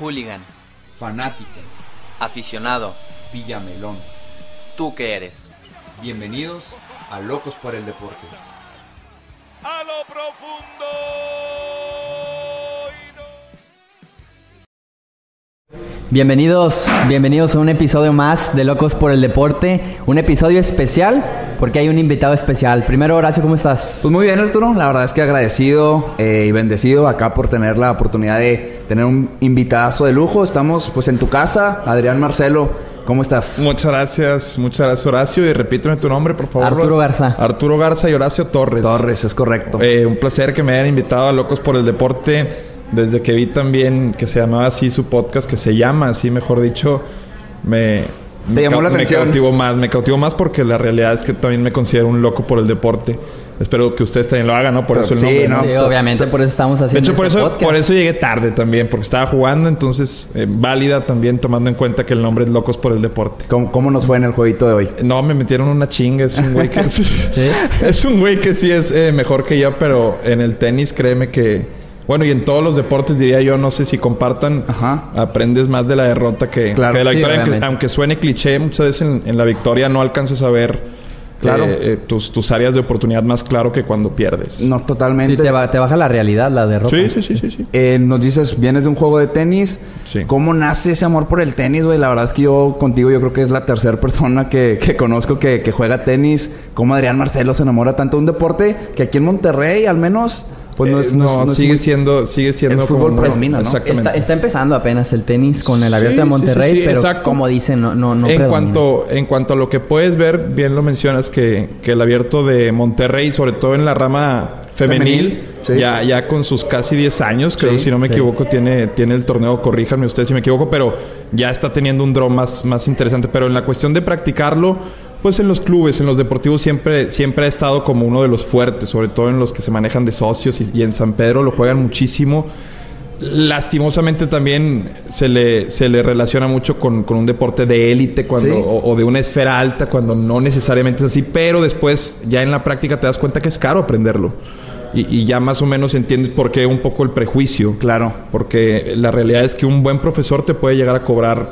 Hooligan. Fanática. Aficionado. Villamelón. ¿Tú qué eres? Bienvenidos a Locos por el Deporte. A lo profundo. Bienvenidos, bienvenidos a un episodio más de Locos por el Deporte, un episodio especial porque hay un invitado especial. Primero, Horacio, ¿cómo estás? Pues muy bien, Arturo. La verdad es que agradecido eh, y bendecido acá por tener la oportunidad de tener un invitadazo de lujo. Estamos pues en tu casa, Adrián Marcelo. ¿Cómo estás? Muchas gracias, muchas gracias Horacio y repíteme tu nombre por favor. Arturo Garza. Arturo Garza y Horacio Torres. Torres, es correcto. Eh, un placer que me hayan invitado a Locos por el Deporte. Desde que vi también que se llamaba así su podcast, que se llama así, mejor dicho, me, Te llamó la atención. Me cautivó más, me cautivó más porque la realidad es que también me considero un loco por el deporte. Espero que ustedes también lo hagan, ¿no? Por Pero eso el sí, nombre. ¿no? Sí, obviamente por eso estamos haciendo De hecho, por este eso, podcast. por eso llegué tarde también, porque estaba jugando, entonces eh, válida también tomando en cuenta que el nombre es Locos por el Deporte. ¿Cómo, cómo nos fue en el jueguito de hoy? No, me metieron una chinga. Es un güey que... Es un güey que sí es eh, mejor que yo, pero en el tenis créeme que... Bueno, y en todos los deportes diría yo, no sé si compartan, Ajá. aprendes más de la derrota que, Claro, que de la sí, victoria. Aunque, aunque suene cliché, muchas veces en, en la victoria no alcanzas a ver Claro. eh, eh, tus, tus áreas de oportunidad más claro que cuando pierdes. No, Sí, totalmente. te, ba- te baja la realidad, la derrota. Sí, sí, sí, sí, sí. Eh, nos dices, vienes de un juego de tenis. Sí. ¿Cómo nace ese amor por el tenis, güey? La verdad es que yo contigo yo creo que es la tercera persona que, que conozco que, que juega tenis. ¿Cómo Adrián Marcelo se enamora tanto de un deporte que aquí en Monterrey al menos pues no Eh, es... no, no es- no es sigue muy- siendo, sigue siendo el fútbol como- predomina, ¿no? Exactamente. Está, está empezando apenas el tenis con el abierto Sí, de Monterrey, sí, sí, pero exacto. como dicen, no, no, no en predomina. cuanto en cuanto a lo que puedes ver, bien lo mencionas que, que el abierto de Monterrey, sobre todo en la rama femenil, Femenil, sí. ya, ya con sus casi 10 años, creo, Sí, si no me sí. equivoco, tiene, tiene el torneo, corríjanme ustedes si me equivoco, pero ya está teniendo un draw más, más interesante. Pero en la cuestión de practicarlo, pues en los clubes, en los deportivos siempre, siempre ha estado como uno de los fuertes, sobre todo en los que se manejan de socios y, y en San Pedro lo juegan muchísimo. Lastimosamente también se le, se le relaciona mucho con, con un deporte de élite cuando, Sí. o, o de una esfera alta cuando no necesariamente es así, pero después ya en la práctica te das cuenta que es caro aprenderlo. Y, y ya más o menos entiendes por qué un poco el prejuicio. Claro. Porque la realidad es que un buen profesor te puede llegar a cobrar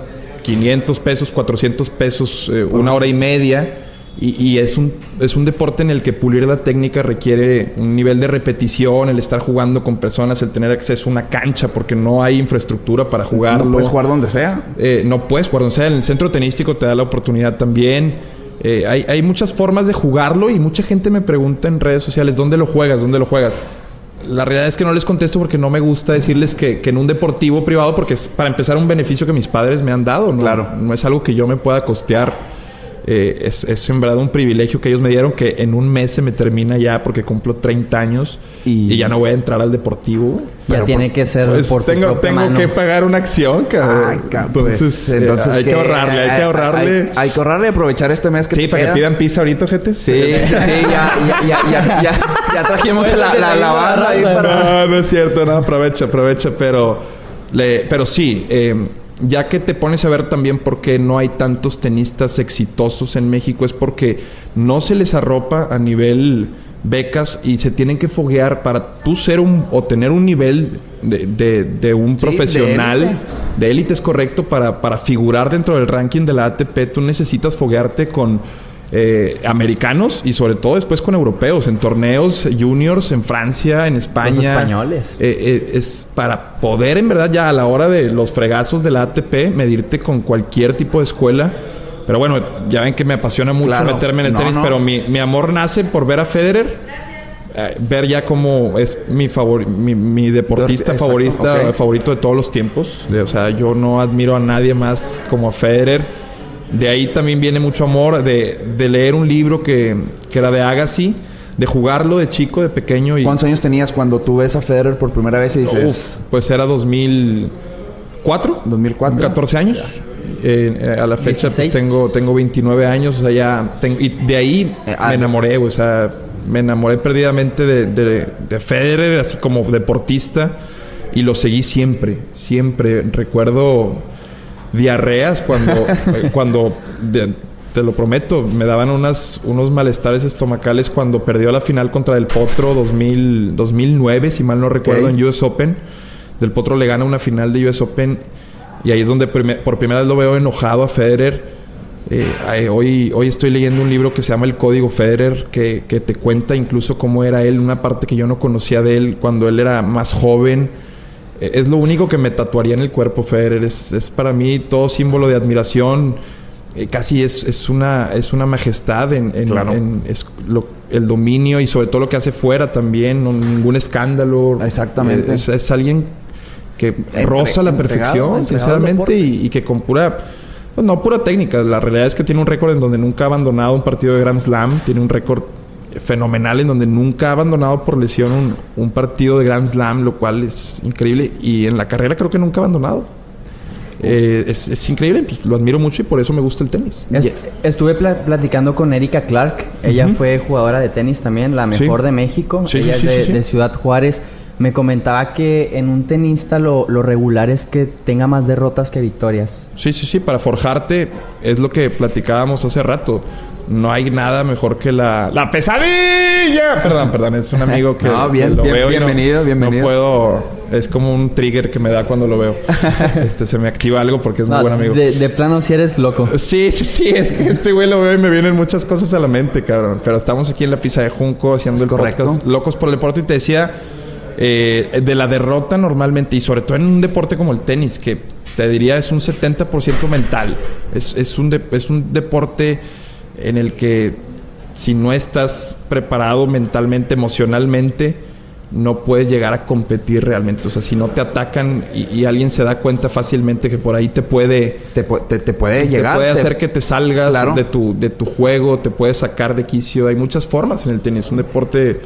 500 pesos, 400 pesos, eh, una hora y media. Y, y es, un, es un deporte en el que pulir la técnica requiere un nivel de repetición, el estar jugando con personas, el tener acceso a una cancha, porque no hay infraestructura para jugarlo. No puedes jugar donde sea. Eh, no puedes jugar, o sea, en el centro tenístico te da la oportunidad también. Eh, hay, hay muchas formas de jugarlo y mucha gente me pregunta en redes sociales, ¿dónde lo juegas? ¿Dónde lo juegas? La realidad es que no les contesto porque no me gusta decirles que, que en un deportivo privado, porque es para empezar un beneficio que mis padres me han dado. ¿no? Claro. No es algo que yo me pueda costear. Eh, es, es en verdad un privilegio que ellos me dieron que en un mes se me termina ya porque cumplo 30 años Y- y, ya no voy a entrar al deportivo. Ya Pero tiene que ser pues por tengo, tengo mano. que pagar una acción, cabrón. Ay, pues, entonces, eh, hay que ahorrarle, hay que ahorrarle. Hay, hay que ahorrarle y aprovechar este mes que sí, te para queda. que pidan pizza ahorita, gente. Sí, sí, ya, ya, ya, ya, ya, ya trajimos la, la, la banda ahí para... No, no es cierto, no, aprovecha, aprovecha, pero, le, pero sí, eh, ya que te pones a ver también por qué no hay tantos tenistas exitosos en México, es porque no se les arropa a nivel becas y se tienen que foguear para tú ser un o tener un nivel de, de- de un Sí, profesional de élite es correcto para, para figurar dentro del ranking de la ATP tú necesitas foguearte con eh, americanos y sobre todo después con europeos en torneos juniors en Francia en España españoles. Eh, eh, es para poder en verdad ya a la hora de los fregazos de la ATP medirte con cualquier tipo de escuela pero bueno ya ven que me apasiona mucho Claro. meterme en el No, tenis no. pero mi, mi amor nace por ver a Federer ver ya cómo es mi favor mi, mi deportista Exacto, favorita ok. favorito de todos los tiempos. O sea, yo no admiro a nadie más como a Federer. De ahí también viene mucho amor de, de leer un libro que, que era de Agassi, de jugarlo de chico, de pequeño. Y, ¿Cuántos años tenías cuando tú ves a Federer por primera vez y dices... Uf, pues era 2004. 2004. 14 años. Eh, eh, a la fecha pues 16. tengo, tengo 29 años, o sea, ya... tengo- y de ahí Eh, ah, me enamoré, güey, o sea, me enamoré perdidamente de, de, de Federer, así como deportista, y lo seguí siempre, siempre. Recuerdo diarreas cuando, eh, cuando de- te lo prometo, me daban unas, unos malestares estomacales cuando perdió la final contra el Potro 2000, 2009, si mal no recuerdo, en US Open. Del Potro le gana una final de US Open y ahí es donde por primera vez lo veo enojado a Federer. Eh, hoy, hoy estoy leyendo un libro que se llama El Código Federer, que, que te cuenta incluso cómo era él, una parte que yo no conocía de él cuando él era más joven. Eh, es lo único que me tatuaría en el cuerpo, Federer. Es, es para mí todo símbolo de admiración. Eh, casi es, es, una, es una majestad en, en- Claro. en- es lo- el dominio y sobre todo lo que hace fuera también. no- ningún escándalo. Exactamente. Es, es alguien que Entre- roza la perfección, entregado sinceramente, y, y que con pura, no pura técnica, la realidad es que tiene un récord en donde nunca ha abandonado un partido de Grand Slam, tiene un récord fenomenal en donde nunca ha abandonado por lesión un, un partido de Grand Slam, lo cual es increíble, y en la carrera creo que nunca ha abandonado. Eh, es, es increíble, pues, lo admiro mucho y por eso me gusta el tenis. Es- estuve pla- platicando con Erika Clark. Ella Ujú. fue jugadora de tenis también, la Sí. mejor de México. Sí, Ella sí, es sí, de, sí, sí. de Ciudad Juárez. Me comentaba que en un tenista lo, lo regular es que tenga más derrotas que victorias. Sí, sí, sí, para forjarte es lo que platicábamos hace rato. No hay nada mejor que la, la pesadilla. Perdón, perdón, es un amigo que, No, bien, que lo bien- veo y no- bienvenido, bienvenido. No puedo, es como un trigger que me da cuando lo veo. este se me activa algo porque es muy buen amigo. de, de plano si eres loco. Sí, sí, sí, es que este güey lo veo y me vienen muchas cosas a la mente, cabrón. Pero estamos aquí en la pizza de Junco haciendo el correcto. podcast Locos por el Deporte y te decía eh, de la derrota normalmente y sobre todo en un deporte como el tenis, que te diría es un 70% mental. Es, es, un de- es un deporte en el que si no estás preparado mentalmente, emocionalmente, no puedes llegar a competir realmente. O sea, si no te atacan y, y alguien se da cuenta fácilmente que por ahí te puede Te, pu- te- te puede llegar. te puede hacer que te salgas Claro. de, tu, de tu juego, te puede sacar de quicio. Hay muchas formas en el tenis. Un deporte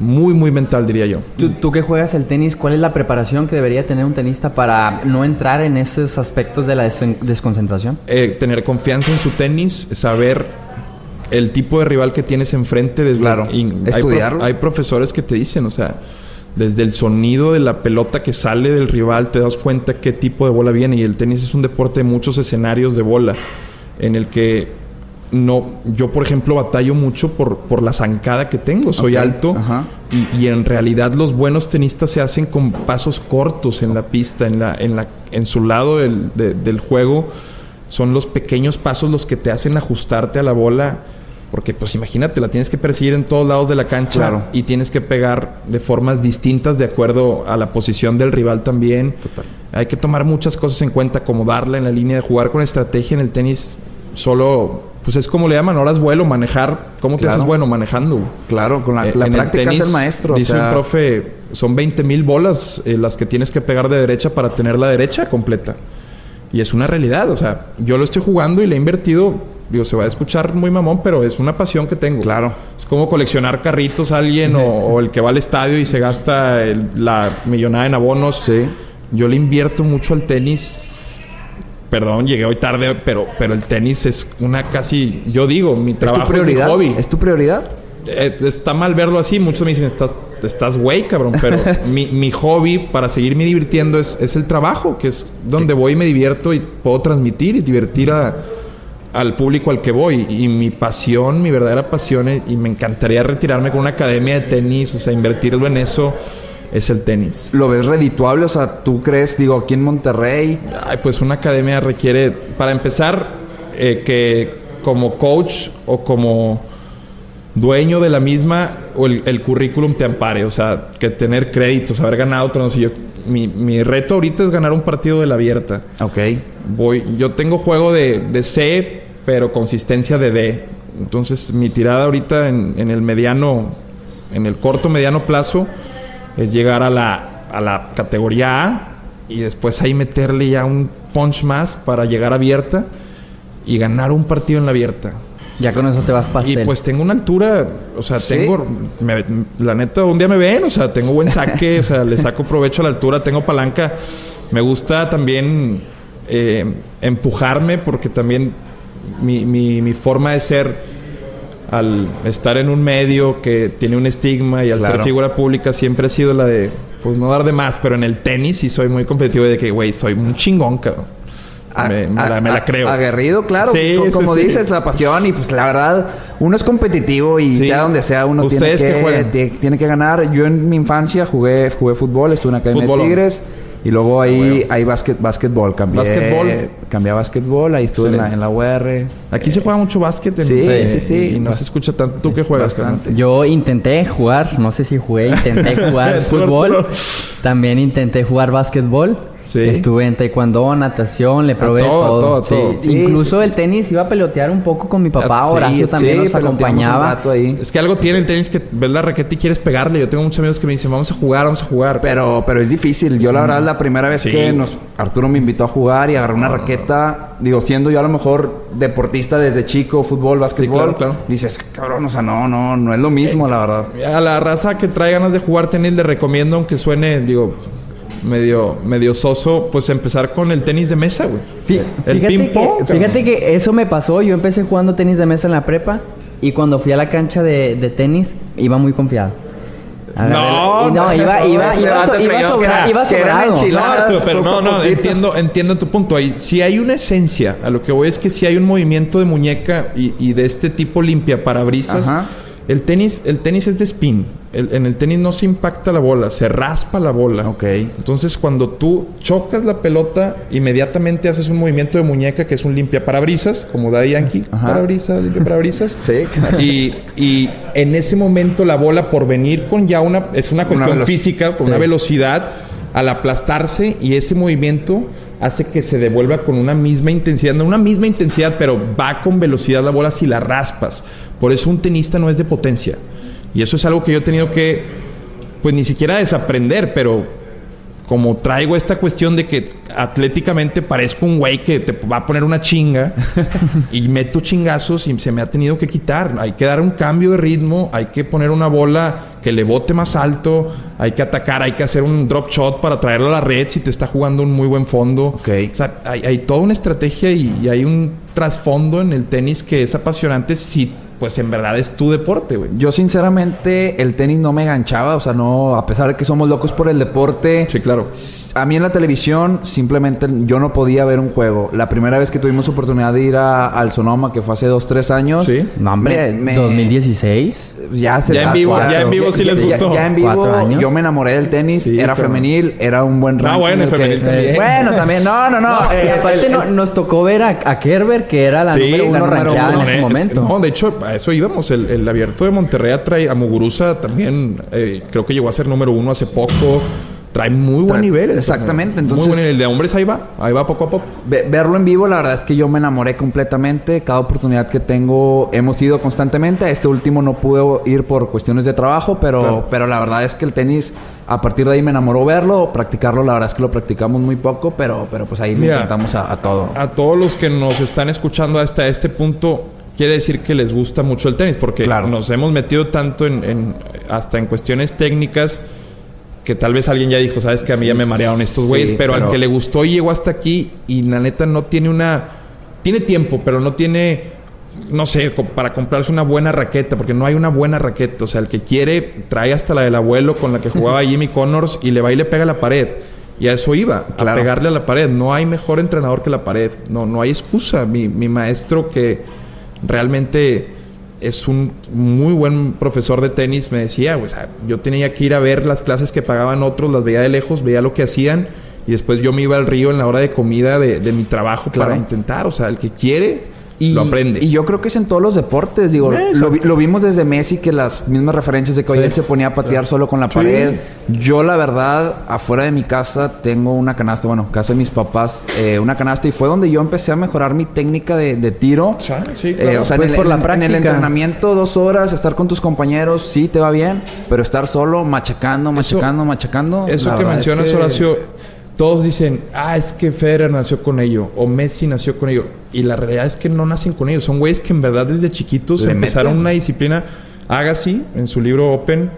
muy, muy mental, diría yo. Tú, tú que juegas el tenis, ¿cuál es la preparación que debería tener un tenista para no entrar en esos aspectos de la des- desconcentración? Eh, tener confianza en su tenis, saber el tipo de rival que tienes enfrente. Desde, Claro. y hay, prof- Estudiarlo. hay profesores que te dicen, o sea, desde el sonido de la pelota que sale del rival te das cuenta qué tipo de bola viene. Y el tenis es un deporte de muchos escenarios de bola, en el que no, yo por ejemplo batallo mucho por, por la zancada que tengo. Soy alto ajá. y, y en realidad los buenos tenistas se hacen con pasos cortos en la pista, en, la, en, la, en su lado del, de- del juego. Son los pequeños pasos los que te hacen ajustarte a la bola. Porque pues imagínate, la tienes que perseguir en todos lados de la cancha Claro. y tienes que pegar de formas distintas de acuerdo a la posición del rival también. Hay que tomar muchas cosas en cuenta, como darla en la línea de jugar con estrategia en el tenis. Solo, pues es como le llaman, horas vuelo, manejar. ¿Cómo te Claro. haces bueno manejando? Claro, con la, Eh, la en el práctica tenis, es el maestro. o Dice sea, un profe, son 20 mil bolas eh, las que tienes que pegar de derecha para tener la derecha completa. Y es una realidad, o sea, yo lo estoy jugando y le he invertido, digo, se va a escuchar muy mamón, pero es una pasión que tengo. Claro. Es como coleccionar carritos a alguien o, o el que va al estadio y se gasta el- la millonada en abonos. Sí. Yo le invierto mucho al tenis. Perdón, llegué hoy tarde, pero, pero el tenis es una casi, yo digo, mi ¿Es trabajo tu prioridad? mi hobby. ¿Es tu prioridad? Eh, está mal verlo así. Muchos me dicen, estás, estás güey, cabrón. Pero mi, mi hobby para seguirme divirtiendo es, es el trabajo, que es donde voy y me divierto y puedo transmitir y divertir a- al público al que voy. Y mi pasión, mi verdadera pasión, eh, y me encantaría retirarme con una academia de tenis, o sea, invertirlo en eso, es el tenis. ¿Lo ves redituable? O sea, ¿tú crees, digo, aquí en Monterrey? Ay, pues una academia requiere, para empezar, eh, que como coach o como dueño de la misma, o el, el currículum te ampare. O sea, que tener créditos, haber ganado otros. Yo, mi, mi reto ahorita es ganar un partido de la abierta. Ok. Voy, yo tengo juego de, de C, pero consistencia de D. Entonces, mi tirada ahorita en, en el mediano, en el corto mediano plazo, es llegar a la, a la categoría A y después ahí meterle ya un punch más para llegar abierta y ganar un partido en la abierta. Ya con eso te vas pastel. Y pues tengo una altura, o sea, ¿Sí? tengo, me- la neta, un día me ven, o sea, tengo buen saque, o sea, le saco provecho a la altura, tengo palanca. Me gusta también eh, empujarme porque también mi, mi, mi forma de ser al estar en un medio que tiene un estigma y al Claro. ser figura pública siempre ha sido la de, pues no dar de más, pero en el tenis sí soy muy competitivo de que, güey, soy un chingón, cabrón. A- me, me a- la, me la a- creo. Aguerrido, claro. Sí, Co- sí, como sí. dices, la pasión y pues la verdad, uno es competitivo y sea donde sea, uno tiene ¿Ustedes qué que, tie- tiene que ganar. Yo en mi infancia jugué, jugué fútbol, estuve en la Academia Fútbol. de Tigres. Y luego ahí hay básquet, básquetbol. Cambié, Básquetbol. Cambié a básquetbol. Ahí estuve en la, en la UR. Aquí se juega mucho básquet. en- Sí, eh, sí, sí. Y no se escucha tanto. ¿Tú qué juegas? Bastante. Yo intenté jugar, no sé si jugué, intenté jugar fútbol. También intenté jugar básquetbol. Sí. Estuve en taekwondo, natación, le probé todo, todo. todo, Sí. todo. Sí, Incluso el tenis iba a pelotear un poco con mi papá. Ah, sí, Horacio también nos acompañaba. rato ahí. Es que algo tiene el tenis que ves la raqueta y quieres pegarle. Yo tengo muchos amigos que me dicen, vamos a jugar, vamos a jugar. Pero, pero es difícil. Yo la verdad la primera vez Sí. que nos Arturo me invitó a jugar y agarré una raqueta, digo, siendo yo a lo mejor deportista desde chico, fútbol, básquetbol, claro, claro. dices, cabrón, o sea, no, no, no es lo mismo, la verdad. A la raza que trae ganas de jugar tenis le recomiendo, aunque suene, digo, medio, medio soso, pues empezar con el tenis de mesa, güey. Fí- El Fíjate, que, fíjate que eso me pasó. Yo empecé jugando tenis de mesa en la prepa y cuando fui a la cancha de, de tenis iba muy confiado. No, no, no, iba, iba, iba, so- iba, sobra- era- iba sobrado. enchiladas. No, pero no, no, entiendo, entiendo tu punto. Ahí si hay una esencia. A lo que voy es que si hay un movimiento de muñeca y, y de este tipo limpia parabrisas. Ajá. El tenis, el tenis es de spin. El- en el tenis no se impacta la bola, se raspa la bola. Ok. Entonces, cuando tú chocas la pelota, inmediatamente haces un movimiento de muñeca que es un limpia parabrisas, como da Yankee. Ajá. Parabrisas, limpia parabrisas. Sí. Y, y en ese momento la bola por venir con ya una es una cuestión física con sí. una velocidad al aplastarse y ese movimiento hace que se devuelva con una misma intensidad no una misma intensidad pero va con velocidad la bola si la raspas por eso un tenista no es de potencia y eso es algo que yo he tenido que pues ni siquiera desaprender pero como traigo esta cuestión de que atléticamente parezco un güey que te va a poner una chinga y meto chingazos y se me ha tenido que quitar. Hay que dar un cambio de ritmo, hay que poner una bola que le bote más alto, hay que atacar, hay que hacer un drop shot para traerlo a la red si te está jugando un muy buen fondo. Ok. O sea, hay, hay toda una estrategia y, y hay un trasfondo en el tenis que es apasionante si pues en verdad es tu deporte, güey. Yo sinceramente el tenis no me enganchaba, o sea, no, a pesar de que somos locos por el deporte, Sí, claro. a mí en la televisión simplemente yo no podía ver un juego. La primera vez que tuvimos oportunidad de ir a- al Sonoma, que fue hace dos, tres años, Sí. No, hombre, Me- me- 2016. ya se Ya en vivo- cuatro. ya en vivo sí les ya- gustó. Ya, en vivo Cuatro años. yo me enamoré del tenis, Sí, era pero- femenil, era un buen No, ranking. bueno, el que- femenil también. Bueno, también, no, no, no. No, y eh, aparte el- no- nos tocó ver a, a Kerber, que era la Sí, número uno rankeada en ese Es- momento. No, de hecho, a eso íbamos. El, el abierto de Monterrey trae a Muguruza también. eh, creo que llegó a ser número uno hace poco. Trae muy buen nivel. el exactamente, entonces- Muy buen nivel. El de hombres ahí va. Ahí va poco a poco. Ve- verlo en vivo, la verdad es que yo me enamoré completamente. Cada oportunidad que tengo, hemos ido constantemente. Este último no pude ir por cuestiones de trabajo, pero, Claro. pero la verdad es que el tenis, a partir de ahí me enamoró verlo. Practicarlo, la verdad es que lo practicamos muy poco, pero, pero pues ahí le Mira, intentamos a, a todo. A todos los que nos están escuchando hasta este punto, quiere decir que les gusta mucho el tenis. Porque Claro. nos hemos metido tanto en, en- hasta en cuestiones técnicas que tal vez alguien ya dijo, sabes que a mí ya me marearon estos Sí, güeyes, pero, pero- al que le gustó y llegó hasta aquí y la neta no tiene una... Tiene tiempo, pero no tiene, no sé, para comprarse una buena raqueta, porque no hay una buena raqueta. O sea, el que quiere trae hasta la del abuelo con la que jugaba Jimmy Connors y le va y le pega la pared. Y a eso iba, a pegarle a la pared. No hay mejor entrenador que la pared. No, no hay excusa. Mi, mi maestro que realmente es un muy buen profesor de tenis me decía, o sea, yo tenía que ir a ver las clases que pagaban otros, las veía de lejos, veía lo que hacían y después yo me iba al río en la hora de comida de, de mi trabajo para intentar. O sea, el que quiere Y, lo aprende. y yo creo que es en todos los deportes. Digo, lo, vi- lo vimos desde Messi, que las mismas referencias de que hoy Sí. él se ponía a patear solo con la Sí. pared. Yo, la verdad, afuera de mi casa tengo una canasta, bueno, casa de mis papás, eh, una canasta, y fue donde yo empecé a mejorar mi técnica de, de tiro. Eh, o sea, Pues en, el, por la en- en el entrenamiento, dos horas, estar con tus compañeros, sí te va bien, pero estar solo, machacando, machacando, machacando. Eso que es mencionas, que- Horacio, todos dicen, ah, es que Federer nació con ello, o Messi nació con ello. Y la realidad es que no nacen con ello. Son güeyes que en verdad desde chiquitos Le empezaron meten. una disciplina. Agassi, en su libro Open,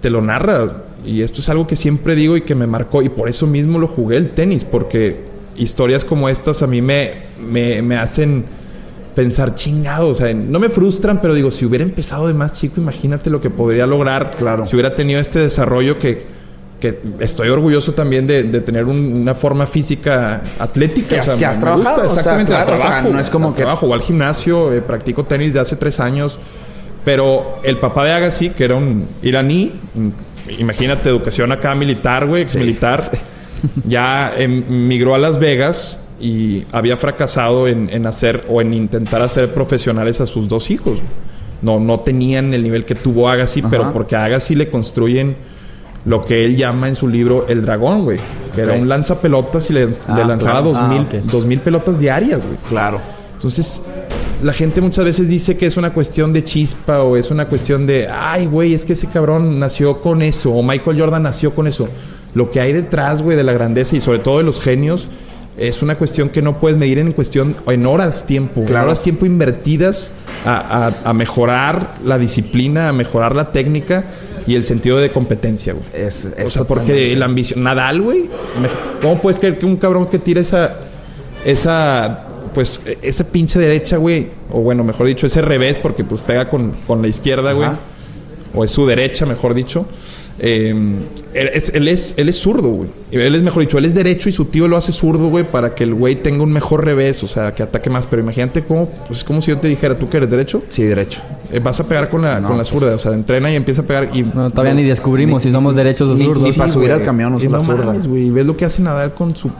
te lo narra. Y esto es algo que siempre digo y que me marcó. Y por eso mismo lo jugué el tenis, porque historias como estas a mí me, me, me hacen pensar chingado. O sea, no me frustran, pero digo, si hubiera empezado de más chico, imagínate lo que podría lograr. Claro. Si hubiera tenido este desarrollo que, que estoy orgulloso también de, de tener un- una forma física atlética. Que has- que has me trabajado, gusta, o sea, exactamente. o sea, trabajo, no es como que- trabajo. Voy al gimnasio, eh, practico tenis de hace tres años. Pero el papá de Agassi, que era un iraní, mm, imagínate, educación acá militar, güey, ex militar. ya em, migró a Las Vegas y había fracasado en, en hacer o en intentar hacer profesionales a sus dos hijos. No, no tenían el nivel que tuvo Agassi, pero porque a Agassi le construyen lo que él llama en su libro el dragón, güey. Que era un lanzapelotas y le, le Ah, lanzaba claro. dos, Ah, mil, dos mil pelotas diarias, güey. Claro. Entonces, la gente muchas veces dice que es una cuestión de chispa o es una cuestión de, ay, güey, es que ese cabrón nació con eso o Michael Jordan nació con eso. Lo que hay detrás, güey, de la grandeza y sobre todo de los genios es una cuestión que no puedes medir en cuestión, en horas tiempo, en Claro. horas tiempo invertidas a, a- a mejorar la disciplina, a mejorar la técnica y el sentido de competencia, güey. Es, O sea, porque la ambición. Nadal, güey. ¿Cómo puedes creer que un cabrón que tira esa. Esa. Pues e- esa pinche derecha, güey. O bueno, mejor dicho, ese revés, porque pues pega con, con la izquierda, güey. O es su derecha, mejor dicho. Eh, él, es, él, es, él es zurdo, güey. Él es, mejor dicho, él es derecho y su tío lo hace zurdo, güey, para que el güey tenga un mejor revés, o sea, que ataque más. Pero imagínate cómo, pues es como si yo te dijera, tú que eres derecho, Sí, derecho. eh, vas a pegar con la, No, con la pues- zurda, o sea, entrena y empieza a pegar. Y No, todavía ni descubrimos si somos derechos o ni- zurdos. ni para subir güey. al camión no zurda. mames, güey. Ves lo que hace Nadal con su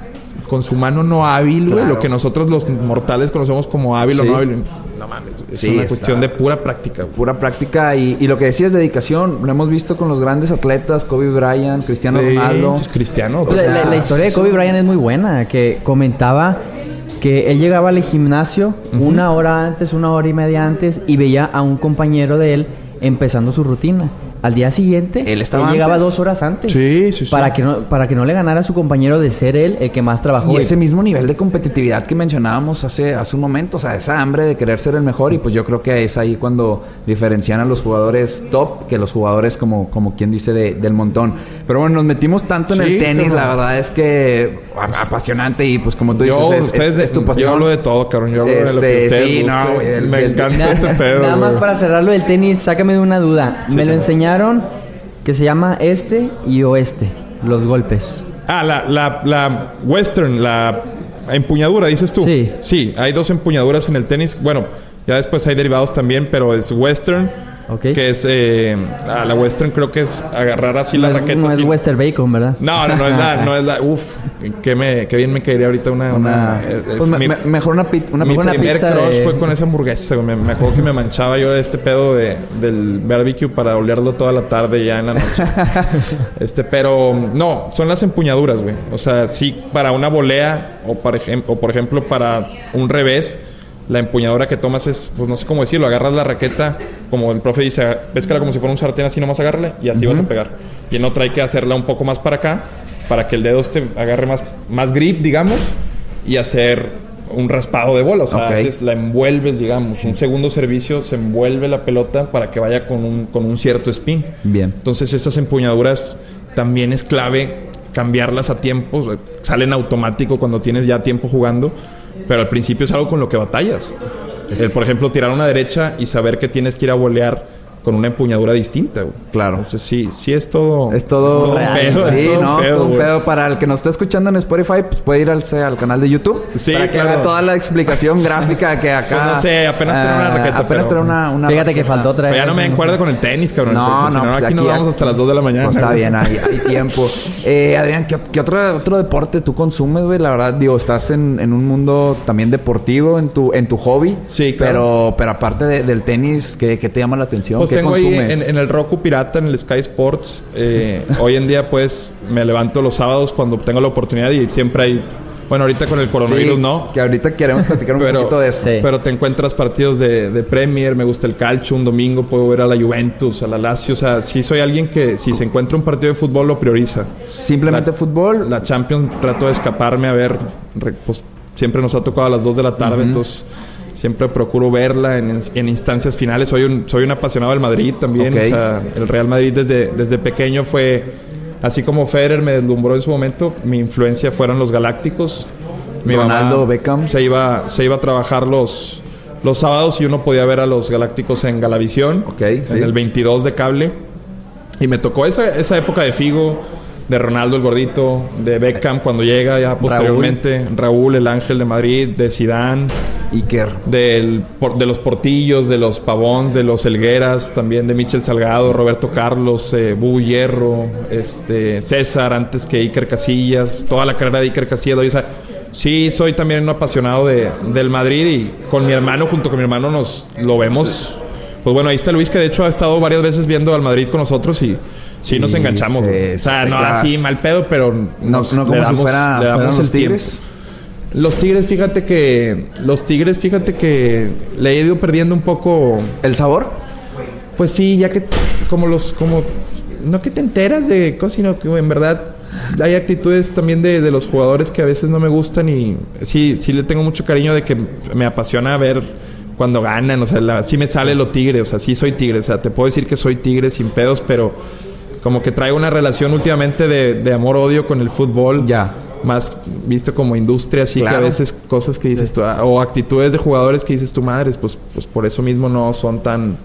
con su mano no hábil, güey. Claro. Lo que nosotros los mortales conocemos como hábil o no hábil. No mames. Es Sí, una está- cuestión de pura práctica, güey. Pura práctica y, y lo que decías, dedicación. Lo hemos visto con los grandes atletas, Kobe Bryant, Cristiano Ronaldo. es cristiano. Pues, la- la historia de Kobe Bryant es muy buena, que comentaba que él llegaba al gimnasio una hora antes, una hora y media antes y veía a un compañero de él empezando su rutina. Al día siguiente, Él estaba llegaba antes. dos horas antes. Sí, sí, sí. Para que, no, para que no le ganara a su compañero de ser él el que más trabajó. Y ese mismo nivel de competitividad que mencionábamos hace, hace un momento, o sea, esa hambre de querer ser el mejor, y pues yo creo que es ahí cuando diferencian a los jugadores top que los jugadores como, como quien dice de- del montón. Pero bueno, nos metimos tanto en Sí, el tenis, la verdad es que a- apasionante y pues como tú dices, Yo, es, ustedes es- de- es tu pasión. yo hablo de todo, cabrón. Yo hablo de lo que Este, ustedes sí, no, güey, Me el- encanta Nada, este pedo, nada más para cerrarlo del tenis, sácame de una duda. Me lo enseñaron que se llama este y oeste, los golpes. Ah, la, la, la western, la empuñadura, dices tú. Sí. Sí, hay dos empuñaduras en el tenis. Bueno, ya después hay derivados también, pero es western. Que es... Eh, ah, la western creo que es agarrar así No la es, raqueta. no es. Western Bacon, ¿verdad? No, no, no es la... No es la uf, que, me, que bien me caería ahorita una... Una, una- eh, eh, pues, me- mi- me- mejor una, pit- una mi pizza. primer pizza crush de- fue con esa hamburguesa. Me, me acuerdo que me manchaba yo de este pedo de, del barbecue para olerlo toda la tarde ya en la noche. este, pero no, son las empuñaduras, güey. O sea, sí, para una volea o, para o por ejemplo para un revés, la empuñadura que tomas es, pues no sé cómo decirlo, agarras la raqueta, como el profe dice, pescala como si fuera un sartén, así nomás agárrale y así vas a pegar. Y en otra hay que hacerla un poco más para acá, para que el dedo este agarre más, más grip, digamos, y hacer un raspado de bola. O sea, haces- la envuelves, digamos. Un segundo servicio se envuelve la pelota para que vaya con un, con un cierto spin. Bien. Entonces esas empuñaduras también es clave cambiarlas a tiempo. Salen automático cuando tienes ya tiempo jugando. Pero al principio es algo con lo que batallas. El, por ejemplo, tirar una derecha y saber que tienes que ir a volear con una empuñadura distinta. güey. Claro. Entonces sí, sí es todo... Es todo, un real. pedo, es sí, un no, es pedo, todo un pedo. Para el que nos está escuchando en Spotify, pues puede ir al, al canal de YouTube Sí, para que claro. vea toda la explicación gráfica que acá. Pues no sé, apenas trae una ah, raqueta, Apenas pero- una, una Fíjate que faltó traer. Pero ya no me acuerdo con el tenis, cabrón. No, no, si no, pues aquí, nos vamos hasta las 2 de la mañana. Pues está bien, hay, hay tiempo. Eh, Adrián, ¿qué, qué otro, otro deporte tú consumes, güey? La verdad, digo, estás en, en un mundo también deportivo, en tu, en tu hobby. Sí, claro. Pero, pero aparte de- del tenis, ¿qué, qué te llama la atención? Pues ¿Qué tengo ahí consumes? en, en el Roku Pirata, en el Sky Sports. eh, hoy en día, pues, me levanto los sábados cuando tengo la oportunidad y siempre hay... Bueno, ahorita con el coronavirus Sí, no. Que ahorita queremos platicar un Pero, poquito de eso. Sí. pero te encuentras partidos de, de Premier, me gusta el calcio, un domingo puedo ver a la Juventus, a la Lazio, o sea, sí soy alguien que si se encuentra un partido de fútbol lo prioriza. Simplemente La- fútbol. La Champions trato de escaparme a ver, pues siempre nos ha tocado a las 2 de la tarde, entonces siempre procuro verla en, en instancias finales. Soy un, soy un apasionado del Madrid también, Ok. o sea, el Real Madrid desde, desde pequeño fue, así como Federer me deslumbró en su momento, mi influencia fueron los Galácticos. Ronaldo, Beckham. Se iba, se iba a trabajar los, los sábados y uno podía ver a los Galácticos en Galavisión, Ok, en sí. el 22 de cable. Y me tocó esa, esa época de Figo, de Ronaldo el gordito, de Beckham cuando llega ya posteriormente, Raúl, el ángel de Madrid, de Sidán, Iker. Del, por- de los Portillos, de los Pavón, de los Helgueras, también de Michel Salgado, Roberto Carlos, eh, Bu Hierro, este, César, antes que Iker Casillas, toda la carrera de Iker Casillas. O sea, sí, soy también un apasionado de, del Madrid y con mi hermano, junto con mi hermano, nos lo vemos. Pues bueno, ahí está Luis, que de hecho ha estado varias veces viendo al Madrid con nosotros y sí nos Sí, enganchamos. se- güey. o sea, se no así mal pedo, pero No, nos- no le como si damos- fuera, le damos los tiempo. Los Tigres, fíjate que. Los Tigres, fíjate que le he ido perdiendo un poco. ¿El sabor? Pues sí, ya que. Como los. como No que te enteras de cosas, sino que en verdad. Hay actitudes también de, de los jugadores que a veces no me gustan y sí, sí le tengo mucho cariño de que me apasiona ver cuando ganan, o sea, la- sí me sale lo tigre, o sea, sí soy tigre, o sea, te puedo decir que soy tigre sin pedos, pero como que traigo una relación últimamente de, de amor-odio con el fútbol Ya. Más visto como industria, así que a veces cosas que dices tú, ah, o actitudes de jugadores que dices tú, madres, pues, pues por eso mismo no son tan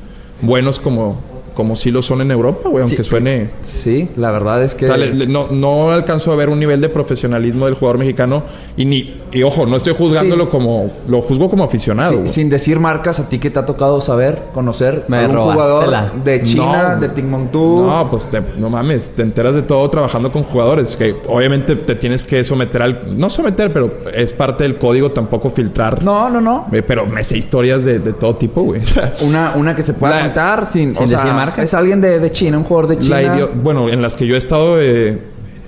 buenos como, como sí lo son en Europa, güey, aunque Sí. suene... Sí, la verdad es que... O sea, le- le- no, no alcanzo a ver un nivel de profesionalismo del jugador mexicano y ni y ojo, no estoy juzgándolo Sí. como lo juzgo como aficionado. Sí, sin decir marcas, ¿a ti qué te ha tocado saber, conocer Me algún jugador la- de China, No. de Timbuktu? No, pues te- no mames, te enteras de todo trabajando con jugadores. Que obviamente te tienes que someter al. No someter, pero es parte del código tampoco filtrar. no, no, no. Eh, Pero me sé historias de, de todo tipo, güey. Una, una que se pueda La- contar sin, sin o sea, decir marcas. Es alguien de, de China, un jugador de China. la bueno, en las que yo he estado eh,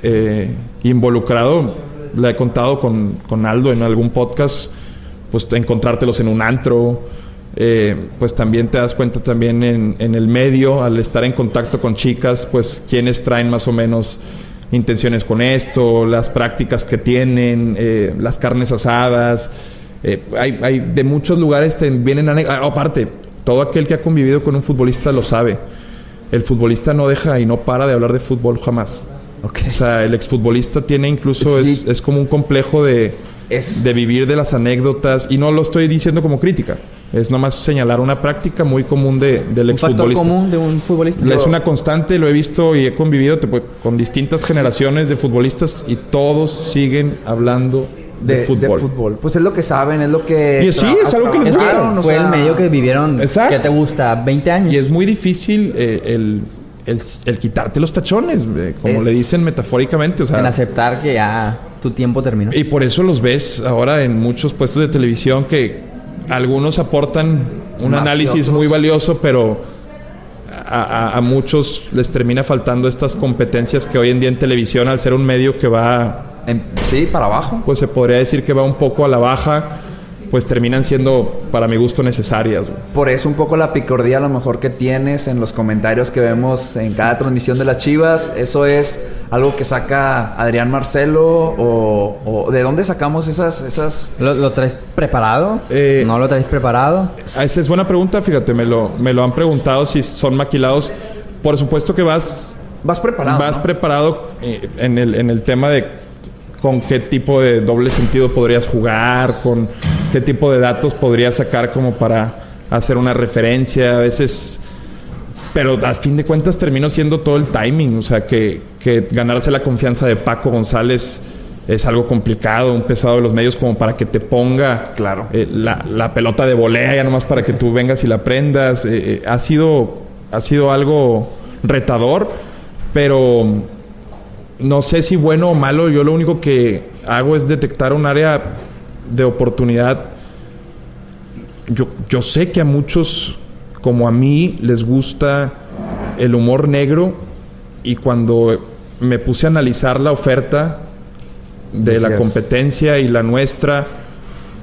eh, involucrado, la he contado con, con Aldo en algún podcast, pues encontrártelos en un antro, eh, pues también te das cuenta también en, en el medio, al estar en contacto con chicas, pues quienes traen más o menos intenciones con esto, las prácticas que tienen, eh, las carnes asadas. eh, hay, hay- de muchos lugares te vienen aparte, todo aquel que ha convivido con un futbolista lo sabe. El futbolista no deja y no para de hablar de fútbol jamás. Ok. O sea, el exfutbolista tiene incluso, Sí. es, es como un complejo de, Es- de vivir de las anécdotas. Y no lo estoy diciendo como crítica. Es nomás señalar una práctica muy común de, del Un exfutbolista. común de un futbolista. Es una constante, lo he visto y he convivido te- con distintas generaciones de futbolistas y todos siguen hablando de, de, fútbol. de fútbol. Pues es lo que saben, es lo que... Y sí, es algo que les gusta. fue sea, el medio que vivieron. Exacto. ¿Qué te gusta? 20 años. Y es muy difícil eh, el, el- el quitarte los tachones, eh, como Es- le dicen metafóricamente. O sea, en aceptar que ya tu tiempo terminó. Y por eso los ves ahora en muchos puestos de televisión que algunos aportan un Más análisis muy valioso, pero a, a- a muchos les termina faltando estas competencias que hoy en día en televisión, al ser un medio que va, en- sí, para abajo. pues se podría decir que va un poco a la baja, pues terminan siendo, para mi gusto, necesarias. güey. Por eso un poco la picardía a lo mejor que tienes en los comentarios que vemos en cada transmisión de las Chivas. Eso es algo que saca Adrián Marcelo o, o ¿de dónde sacamos esas esas ¿Lo, lo traes preparado? Eh, ¿No lo traes preparado? Ah, Esa es buena pregunta, fíjate, me lo, me lo han preguntado si son maquilados. Por supuesto que vas vas preparado? Vas ¿no? preparado eh, en el, en el tema de con qué tipo de doble sentido podrías jugar, con qué tipo de datos podrías sacar como para hacer una referencia. A veces. Pero al fin de cuentas terminó siendo todo el timing. O sea, que, que ganarse la confianza de Paco González es algo complicado, un pesado de los medios como para que te ponga Claro. eh, la, la pelota de volea ya nomás para que tú vengas y la prendas. Eh, eh, ha, sido, ha sido algo retador, pero no sé si bueno o malo. Yo lo único que hago es detectar un área de oportunidad. Yo, yo sé que a muchos, como a mí, les gusta el humor negro y cuando me puse a analizar la oferta de la competencia y la nuestra,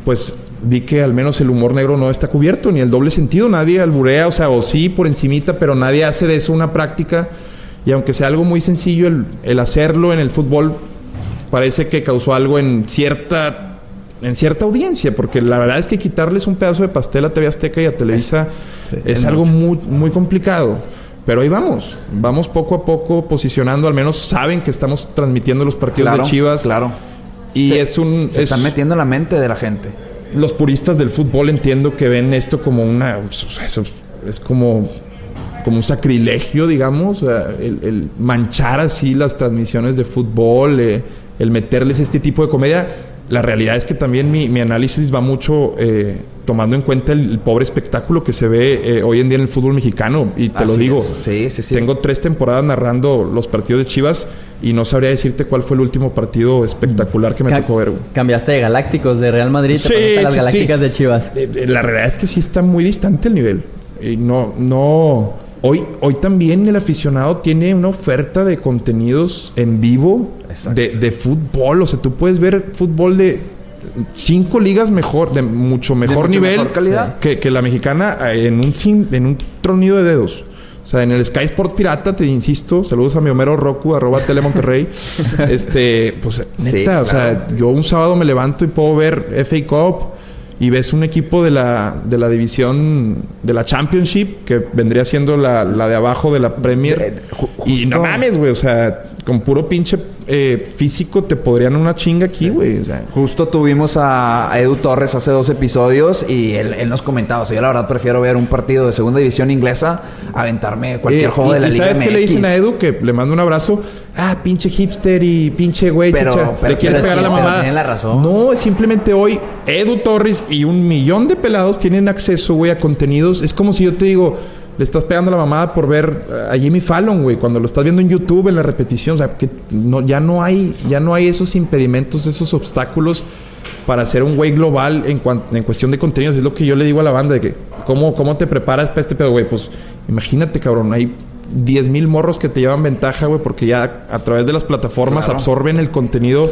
pues vi que al menos el humor negro no está cubierto, ni el doble sentido, nadie alburea, o sea, o sí por encimita, pero nadie hace de eso una práctica. Y aunque sea algo muy sencillo, el, el hacerlo en el fútbol parece que causó algo en cierta en cierta audiencia, porque la verdad es que quitarles un pedazo de pastel a TV Azteca y a Televisa sí, es, es algo muy, muy complicado. Pero ahí vamos, vamos poco a poco posicionando, al menos saben que estamos transmitiendo los partidos Claro, de Chivas. claro. Y Se- es un... Se es- están metiendo en la mente de la gente. los puristas del fútbol entiendo que ven esto como una... eso es como, como un sacrilegio, digamos. el, el manchar así las transmisiones de fútbol, eh, el meterles este tipo de comedia. la realidad es que también mi, mi análisis va mucho eh, tomando en cuenta el, el pobre espectáculo que se ve eh, hoy en día en el fútbol mexicano. Y te lo digo. Sí, sí, sí. tengo tres temporadas narrando los partidos de Chivas y no sabría decirte cuál fue el último partido espectacular que me Ca- tocó ver. güey. Cambiaste de Galácticos de Real Madrid, te a las. Galácticas de Chivas. Eh, La realidad es que sí está muy distante el nivel. Y no, no. Hoy, hoy también el aficionado tiene una oferta de contenidos en vivo de, de fútbol. O sea, tú puedes ver fútbol de cinco ligas mejor, de mucho mejor mucho nivel mejor calidad. Que, que la mexicana eh, en un, sin- en un tronido de dedos. O sea, en el Sky Sport Pirata, te insisto, saludos a mi Homero Roku, arroba Telemonterrey. este, pues neta, Sí, o sea, yo un sábado me levanto y puedo ver FA Cup y ves un equipo de la, de la división de la Championship, que vendría siendo la, la de abajo de la Premier. Eh, y no mames, güey, o sea, con puro pinche eh, físico te podrían una chinga aquí, güey. O sea, Justo tuvimos a a Edu Torres hace dos episodios y él, él nos comentaba, o sea, yo la verdad prefiero ver un partido de segunda división inglesa a aventarme cualquier Eh, juego y- de la y Liga ¿Sabes qué le MX. dicen a Edu? Que le mando un abrazo. Ah, pinche hipster y pinche güey, Pero- chicha. pero- le quieres pero pegar a la tiene- mamada. tiene la razón. No, es simplemente hoy Edu Torres y un millón de pelados tienen acceso, güey, a contenidos. Es como si yo te digo, le estás pegando a la mamada por ver a Jimmy Fallon, güey, cuando lo estás viendo en YouTube en la repetición. O sea, que no, ya no hay, ya no hay esos impedimentos, esos obstáculos para ser un güey global en, cuan- en cuestión de contenidos. Es lo que yo le digo a la banda, de que cómo, cómo te preparas para este pedo, güey. Pues imagínate, cabrón, hay 10 mil morros que te llevan ventaja, güey, porque ya a través de las plataformas Claro. absorben el contenido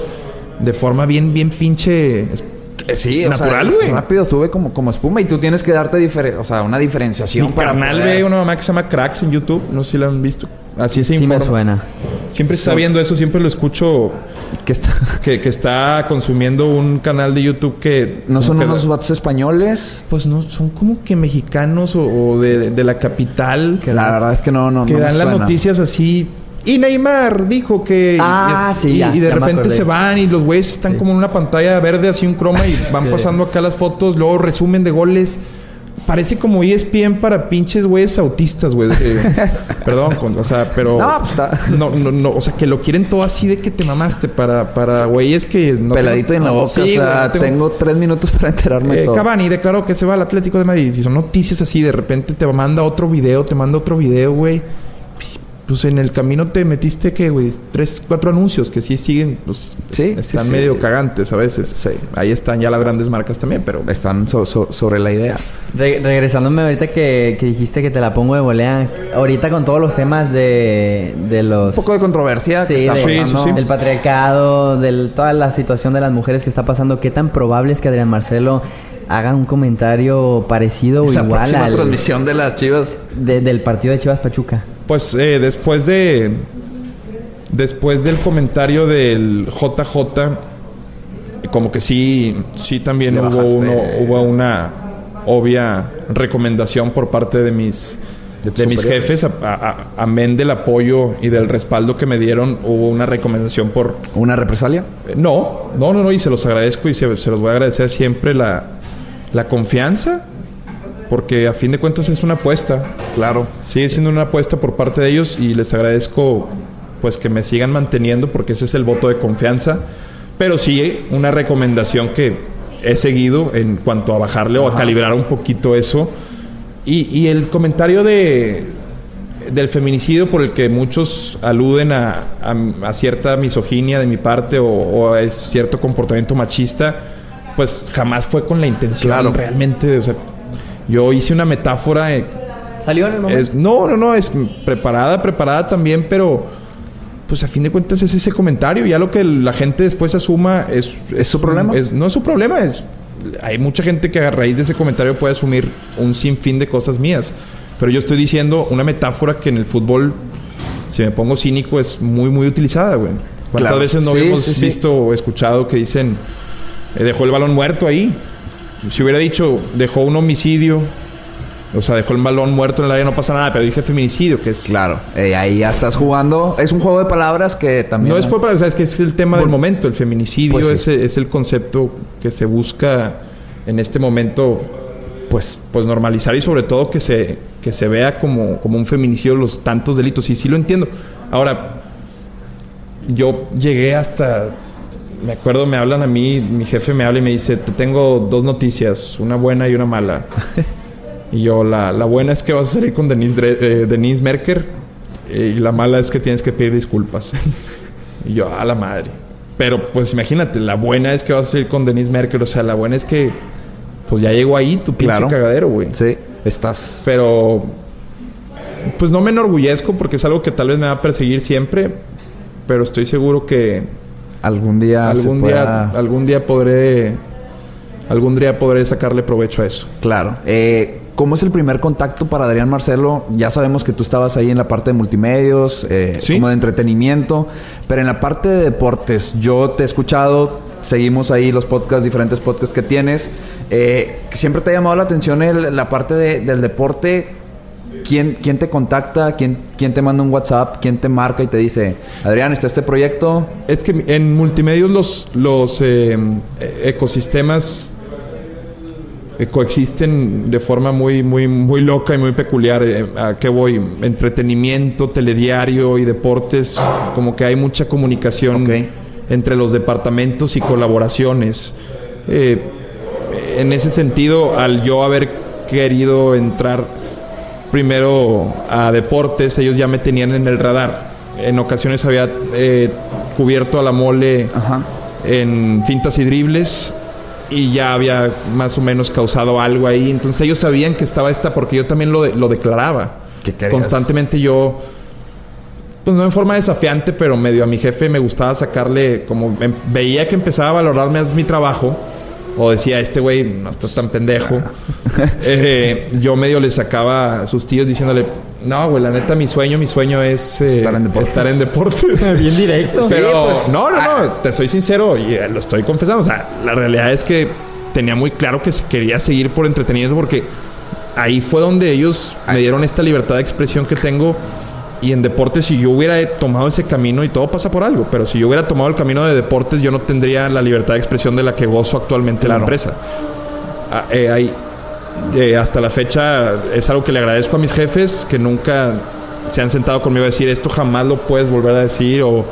de forma bien, bien pinche... es- Eh, Sí, Natural, o sea, es güey. rápido sube como, como espuma y tú tienes que darte difere- o sea, una diferenciación Mi para carnal poder- ve una mamá que se llama Cracks en YouTube, no sé si la han visto. Así se Sí me informa. suena. Siempre está viendo eso, siempre lo escucho que está que, que está consumiendo un canal de YouTube que... no son que- unos vatos españoles. Pues no, son como que mexicanos o, o de, de la capital. Que la verdad es que no no que no dan las noticias así. Y Neymar dijo que. Ah, y, sí, y- ya, y de ya repente se van y los güeyes están como en una pantalla verde, así un croma, y van pasando acá las fotos, luego resumen de goles. Parece como ESPN para pinches güeyes autistas, güey. Perdón, con- o sea, pero. No, pues está- No, no, no, o sea, que lo quieren todo así de que te mamaste para, para güeyes que. No Peladito en la boca, Sí, o sea, tengo... tres minutos para enterarme eh, todo. Cavani declaró que se va al Atlético de Madrid. Si son noticias así, de repente te manda otro video, te manda otro video, güey. Pues en el camino te metiste, ¿qué, güey? Tres, cuatro anuncios que sí siguen, pues Sí, están sí, sí. medio cagantes a veces. Sí. Ahí están ya las grandes marcas también, pero Están so- so- sobre la idea. Re- regresándome ahorita que, que dijiste que te la pongo de volea. Ahorita con todos los temas de, de los... Un poco de controversia Sí, que está de- Sí, pasando. sí, sí. del patriarcado, de toda la situación de las mujeres que está pasando. ¿Qué tan probable es que Adrián Marcelo haga un comentario parecido o La igual próxima al transmisión de las Chivas. de- del partido de Chivas Pachuca? Pues eh, después de. Después del comentario del JJ, como que sí, sí también hubo, uno, hubo una obvia recomendación por parte de mis, De mis jefes. Amén del apoyo y del respaldo que me dieron, hubo una recomendación por ¿Una represalia? eh, No, no, no, no, y se los agradezco y se, se los voy a agradecer siempre la, la confianza, porque a fin de cuentas es una apuesta. Claro. Sigue siendo una apuesta por parte de ellos y les agradezco pues que me sigan manteniendo porque ese es el voto de confianza. Pero sí una recomendación que he seguido en cuanto a bajarle o a calibrar un poquito eso. Y, y el comentario de del feminicidio por el que muchos aluden a, a- a cierta misoginia de mi parte o, o a cierto comportamiento machista, pues jamás fue con la intención Claro. realmente. de- o sea, yo hice una metáfora eh, ¿Salió en el momento? es, no, no, no, es preparada, preparada también, pero pues a fin de cuentas es ese comentario. Ya lo que la gente después asuma es... ¿Es su problema? es- no es su problema, es... Hay mucha gente que a raíz de ese comentario puede asumir un sinfín de cosas mías. Pero yo estoy diciendo una metáfora que en el fútbol, si me pongo cínico, es muy, muy utilizada, güey. ¿Cuántas Claro. veces no Sí, habíamos sí, sí. visto o escuchado que dicen, eh, dejó el balón muerto ahí? Si hubiera dicho, dejó un homicidio, o sea, dejó el balón muerto en el área, no pasa nada, pero dije feminicidio, que es... Claro. Eh, ahí ya estás jugando. Es un juego de palabras que también... No es por o sea, es que es el tema del momento. El feminicidio Pues sí. es, es el concepto que se busca en este momento, Pues... pues normalizar y sobre todo que se, que se vea como, como un feminicidio los tantos delitos. Y sí lo entiendo. Ahora, yo llegué hasta me acuerdo, me hablan a mí, mi jefe me habla y me dice, te tengo dos noticias, una buena y una mala. y yo, la, la buena es que vas a salir con Denise, eh, Denise Merker eh, y la mala es que tienes que pedir disculpas. y yo, a la madre. Pero pues imagínate, la buena es que vas a salir con Denise Merker, o sea, la buena es que pues ya llegó ahí tu pinche Claro. cagadero, güey. Sí, estás... Pero pues no me enorgullezco porque es algo que tal vez me va a perseguir siempre, pero estoy seguro que Algún día se algún pueda- día algún día podré algún día podré sacarle provecho a eso. Claro. Eh, ¿Cómo es el primer contacto para Adrián Marcelo? Ya sabemos que tú estabas ahí en la parte de multimedios, eh, Sí. como de entretenimiento, pero en la parte de deportes, yo te he escuchado, seguimos ahí los podcasts, diferentes podcasts que tienes. eh, ¿Siempre te ha llamado la atención el- la parte de- del deporte? ¿Quién, ¿Quién te contacta? ¿Quién, ¿Quién te manda un WhatsApp? ¿Quién te marca y te dice, Adrián, está este proyecto? Es que en multimedios los los eh, ecosistemas eh, coexisten de forma muy muy muy loca y muy peculiar. Eh, ¿A qué voy? Entretenimiento, telediario y deportes, como que hay mucha comunicación entre los departamentos y colaboraciones. Eh, en ese sentido, al yo haber querido entrar primero a deportes, ellos ya me tenían en el radar. En ocasiones había eh, cubierto a la mole Ajá. en fintas y dribles y ya había más o menos causado algo ahí. Entonces ellos sabían que estaba esta porque yo también lo, de- lo declaraba. Constantemente yo, pues no en forma desafiante, pero medio a mi jefe me gustaba sacarle, como em- veía que empezaba a valorarme mi trabajo. O decía, este güey no está tan pendejo. Eh, yo medio le sacaba a sus tíos diciéndole, no, güey, la neta, mi sueño, mi sueño es eh, Estar en deportes". estar en deportes. Bien directo. Pero Sí, pues, no, no, no, ah. te soy sincero y eh, lo estoy confesando. O sea, la realidad es que tenía muy claro que se quería seguir por entretenimiento porque ahí fue donde ellos me dieron esta libertad de expresión que tengo. Y en deportes, si yo hubiera tomado ese camino, y todo pasa por algo, pero si yo hubiera tomado el camino de deportes, yo no tendría la libertad de expresión de la que gozo actualmente en la Claro. empresa. Ah, eh, eh, hasta la fecha es algo que le agradezco a mis jefes que nunca se han sentado conmigo a decir esto jamás lo puedes volver a decir o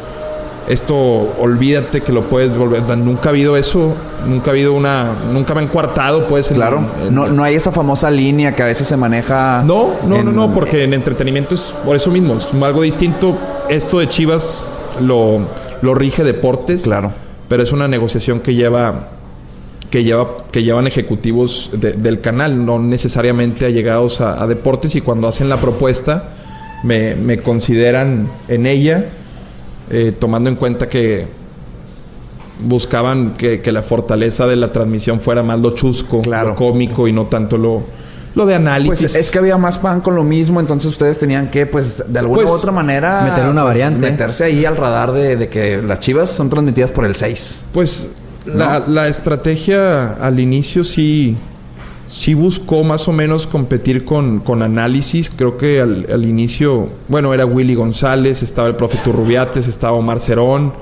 esto olvídate que lo puedes volver. Nunca ha habido eso, nunca ha habido una, nunca me han coartado pues. en- Claro. en- No, no hay esa famosa línea que a veces se maneja... no, no, en- no, no, porque en entretenimiento es por eso mismo, es algo distinto. Esto de Chivas lo, lo rige deportes. Claro. Pero es una negociación que lleva que lleva que llevan ejecutivos de- del canal, no necesariamente allegados a, a deportes y cuando hacen la propuesta me, me consideran en ella, eh, tomando en cuenta que buscaban que, que la fortaleza de la transmisión fuera más lo chusco, Claro. lo cómico y no tanto lo, lo de análisis. Pues es que había más pan con lo mismo, entonces ustedes tenían que, pues, de alguna Pues, u otra manera... meter una pues, variante. Meterse ahí al radar de, de que las chivas son transmitidas por el 6. Pues la, la estrategia al inicio sí, sí buscó más o menos competir con, con análisis. Creo que al, al inicio, bueno, era Willy González, estaba el profe Turrubiates, estaba Omar Cerón.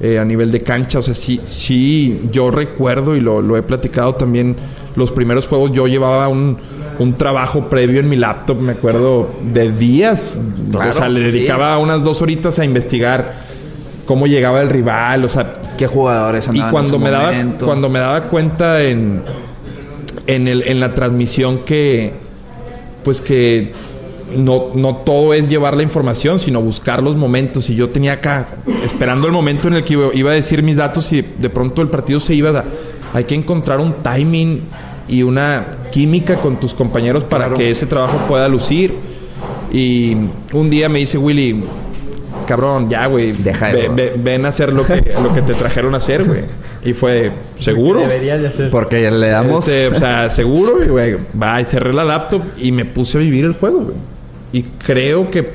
eh, a nivel de cancha, o sea, sí, sí, yo recuerdo y lo, lo he platicado también, los primeros juegos yo llevaba un, un trabajo previo en mi laptop, me acuerdo, de días. Claro, o sea, le sí. dedicaba unas dos horitas a investigar cómo llegaba el rival, o sea, ¿Qué jugadores y andaban en cuando su me daba cuando me daba cuenta en en, el, en la transmisión que pues que no, no todo es llevar la información, sino buscar los momentos. Y yo tenía acá, esperando el momento en el que iba, a decir mis datos y de pronto el partido se iba a... Hay que encontrar un timing y una química con tus compañeros para Claro. que ese trabajo pueda lucir. Y un día me dice Willy, cabrón, ya, güey, Deja de ve- joder. ve- ven a hacer lo que, lo que te trajeron a hacer, güey. Y fue, ¿seguro? Deberías de hacer. Porque le damos... Este, o sea, seguro, y, güey. Va, y cerré la laptop y me puse a vivir el juego, güey. Y creo que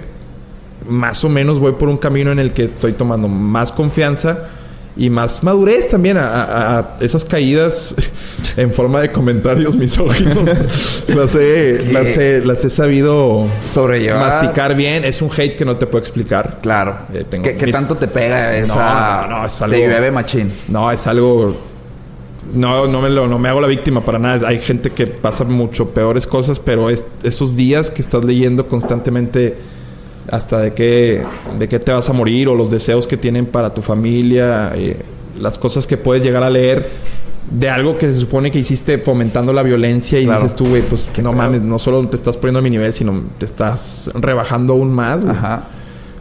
más o menos voy por un camino en el que estoy tomando más confianza y más madurez también a, a- a esas caídas en forma de comentarios misóginos. las, he, las, he, las he sabido Sobrellevar. masticar bien. Es un hate que no te puedo explicar. Claro. Eh, tengo ¿Qué, tanto te pega esa... No, no, no, es algo- Te llueve machín. No, es algo. No, no me, lo, no me hago la víctima para nada. Hay gente que pasa mucho peores cosas, pero es, esos días que estás leyendo constantemente hasta de qué, de qué te vas a morir o los deseos que tienen para tu familia, eh, las cosas que puedes llegar a leer de algo que se supone que hiciste fomentando la violencia y Claro. dices tú, güey, pues Qué no mames, no solo te estás poniendo a mi nivel, sino te estás rebajando aún más, güey. Ajá.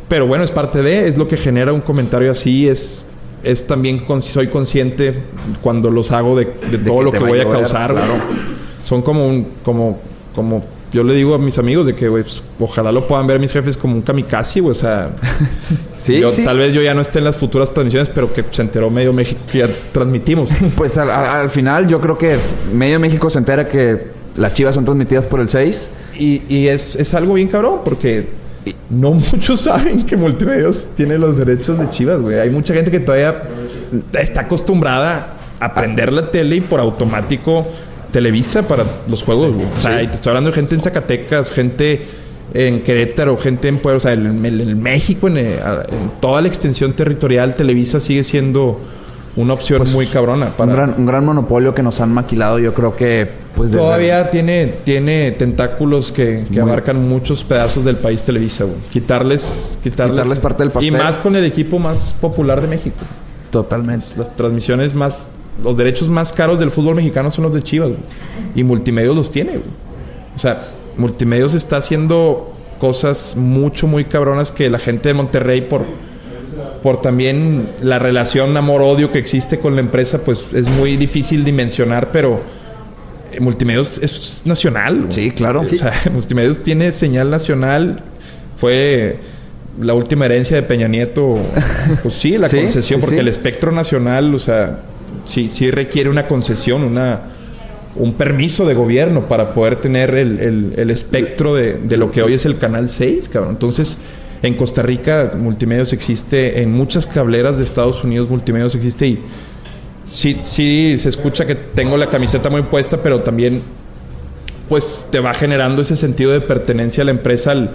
Pero bueno, es parte de, es lo que genera un comentario así, es, es también, con- soy consciente cuando los hago de, de todo que lo que a voy a causar. claro. Son como un, como, como, yo le digo a mis amigos de que, güey, pues, ojalá lo puedan ver mis jefes como un kamikaze, güey, o sea, Sí, yo, sí. tal vez yo ya no esté en las futuras transmisiones, pero que se enteró medio México que ya transmitimos. Pues al, al- al final yo creo que medio México se entera que las chivas son transmitidas por el 6. Y, y es, es algo bien cabrón porque no muchos saben que Multimedios tiene los derechos de Chivas, güey. Hay mucha gente que todavía está acostumbrada a prender la tele y por automático Televisa para los juegos, güey. O sea, y te estoy hablando de gente en Zacatecas, gente en Querétaro, gente en Puebla, o sea, en, en- en México, en, eh, en toda la extensión territorial, Televisa sigue siendo una opción Pues, muy cabrona para... Un, gran, un gran monopolio que nos han maquilado, yo creo que pues desde- Todavía tiene, tiene tentáculos que, que Muy- abarcan muchos pedazos del país Televisa, güey. Quitarles, quitarles, Quitarles parte del pastel. Y más con el equipo más popular de México. Totalmente. Las transmisiones más... Los derechos más caros del fútbol mexicano son los de Chivas, güey. Y Multimedios los tiene, güey. O sea, Multimedios está haciendo cosas mucho, muy cabronas que la gente de Monterrey por... Por también la relación amor-odio que existe con la empresa, pues es muy difícil dimensionar, pero eh, Multimedios es nacional. Sí, claro. O Sí. sea, Multimedios tiene señal nacional. Fue la última herencia de Peña Nieto. Pues sí, la Sí, concesión, sí, porque el espectro nacional, o sea, sí, sí requiere una concesión, una un permiso de gobierno para poder tener el, el- el espectro de, de lo que hoy es el Canal 6, cabrón. Entonces, en Costa Rica, Multimedios existe, en muchas cableras de Estados Unidos, Multimedios existe y sí, sí se escucha que tengo la camiseta muy puesta, pero también pues te va generando ese sentido de pertenencia a la empresa al,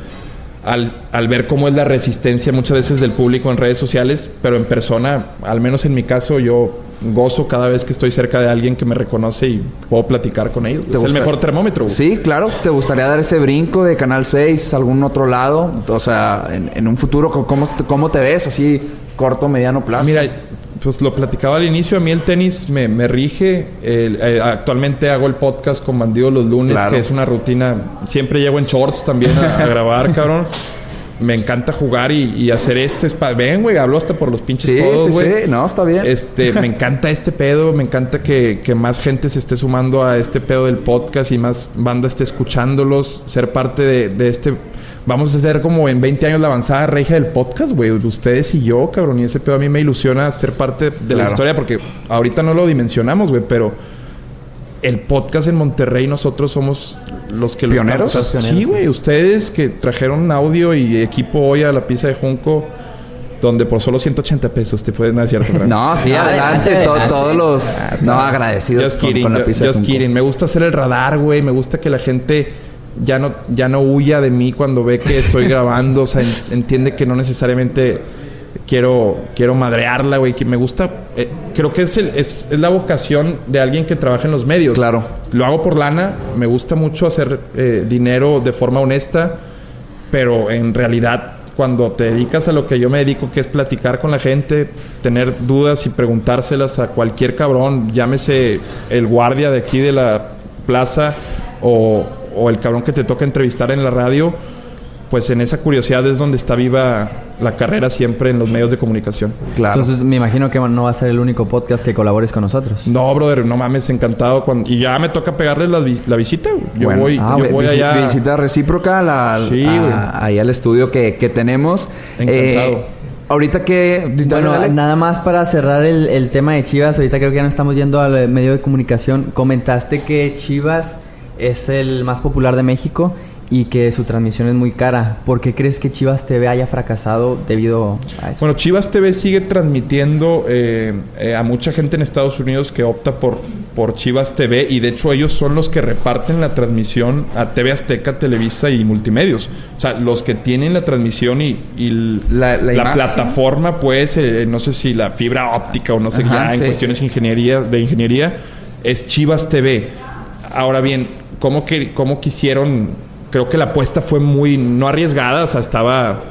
al, al ver cómo es la resistencia muchas veces del público en redes sociales, pero en persona, al menos en mi caso, yo gozo cada vez que estoy cerca de alguien que me reconoce y puedo platicar con ellos. Es el mejor termómetro. güey. Sí, claro. ¿Te gustaría dar ese brinco de Canal 6 a algún otro lado? O sea, en, en un futuro, ¿cómo, ¿cómo te ves? Así, corto, mediano plazo. Mira, pues lo platicaba al inicio, a mí el tenis me, me rige. Eh, actualmente hago el podcast con Bandido los lunes, Claro. que es una rutina. Siempre llego en shorts también a, a grabar, cabrón. Me encanta jugar y, y hacer este. spa- Ven, güey, hablo hasta por los pinches sí, codos, sí, güey. sí. No, está bien. Este, me encanta este pedo, me encanta que, que más gente se esté sumando a este pedo del podcast y más banda esté escuchándolos, ser parte de, de este. Vamos a hacer como en 20 años la avanzada regia del podcast, güey. Ustedes y yo, cabrón. Y ese pedo a mí me ilusiona ser parte de la historia porque ahorita no lo dimensionamos, güey, pero el podcast en Monterrey nosotros somos los que lo ¿Pioneros? estamos- Pioneros, Sí, güey. Ustedes que trajeron audio y equipo hoy a la pizza de Junco donde por solo 180 pesos te pueden... Es cierto. No, sí, adelante. adelante, to- adelante. todos los no agradecidos Just con, kidding, con la pizza. de just Junco. kidding. Me gusta hacer el radar, güey. Me gusta que la gente ya no, ya no huya de mí cuando ve que estoy grabando. O sea, en- entiende que no necesariamente quiero, quiero madrearla, güey. Que me gusta... eh, creo que es, el- es, es la vocación de alguien que trabaja en los medios. Claro. Lo hago por lana. Me gusta mucho hacer eh, dinero de forma honesta. Pero en realidad, cuando te dedicas a lo que yo me dedico, que es platicar con la gente, tener dudas y preguntárselas a cualquier cabrón, llámese el guardia de aquí de la plaza o, o el cabrón que te toca entrevistar en la radio, pues en esa curiosidad es donde está viva la carrera siempre en los medios de comunicación. Claro. Entonces me imagino que no va a ser el único podcast que colabores con nosotros. No, brother, no mames, encantado. Cuando... Y ya me toca pegarles la, vi- la visita. Yo Bueno, voy, ah, yo vi- voy visi- allá. Visita recíproca a la, Sí, a- güey. ahí al estudio que, que tenemos. Encantado. Eh, ahorita que... Bueno, Dale, nada más para cerrar el, el tema de Chivas, ahorita creo que ya no estamos yendo al medio de comunicación. Comentaste que Chivas es el más popular de México y que su transmisión es muy cara. ¿Por qué crees que Chivas TV haya fracasado debido a eso? Bueno, Chivas TV sigue transmitiendo eh, eh, a mucha gente en Estados Unidos que opta por, por Chivas TV y de hecho ellos son los que reparten la transmisión a TV Azteca, Televisa y Multimedios. O sea, los que tienen la transmisión y, La- plataforma, pues, eh, no sé si la fibra óptica o no sé, Ajá, ya en sí, cuestiones ingeniería, de ingeniería, es Chivas TV. Ahora bien, ¿cómo, que, ¿cómo quisieron? Creo que la apuesta fue muy, no arriesgada, o sea, estaba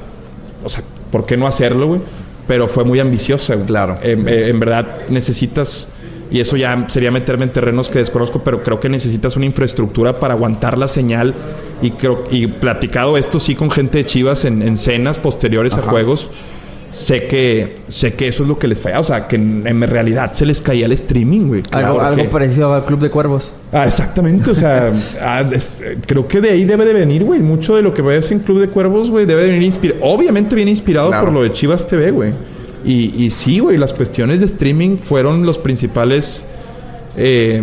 o sea, ¿por qué no hacerlo, güey? pero fue muy ambiciosa. güey. Claro. En, eh, en verdad necesitas, y eso ya sería meterme en terrenos que desconozco, pero creo que necesitas una infraestructura para aguantar la señal. Y creo y platicado esto sí con gente de Chivas en, en cenas posteriores a juegos. Sé que, sé que eso es lo que les falla. O sea, que en, en realidad se les caía el streaming, güey. algo, Claro algo que- parecido al Club de Cuervos. Ah, exactamente. O sea, ah, es- creo que de ahí debe de venir, güey. Mucho de lo que ves en Club de Cuervos, güey, debe de venir inspirado. Obviamente viene inspirado Claro. por lo de Chivas TV, güey. Y, y sí, güey, las cuestiones de streaming fueron los principales eh,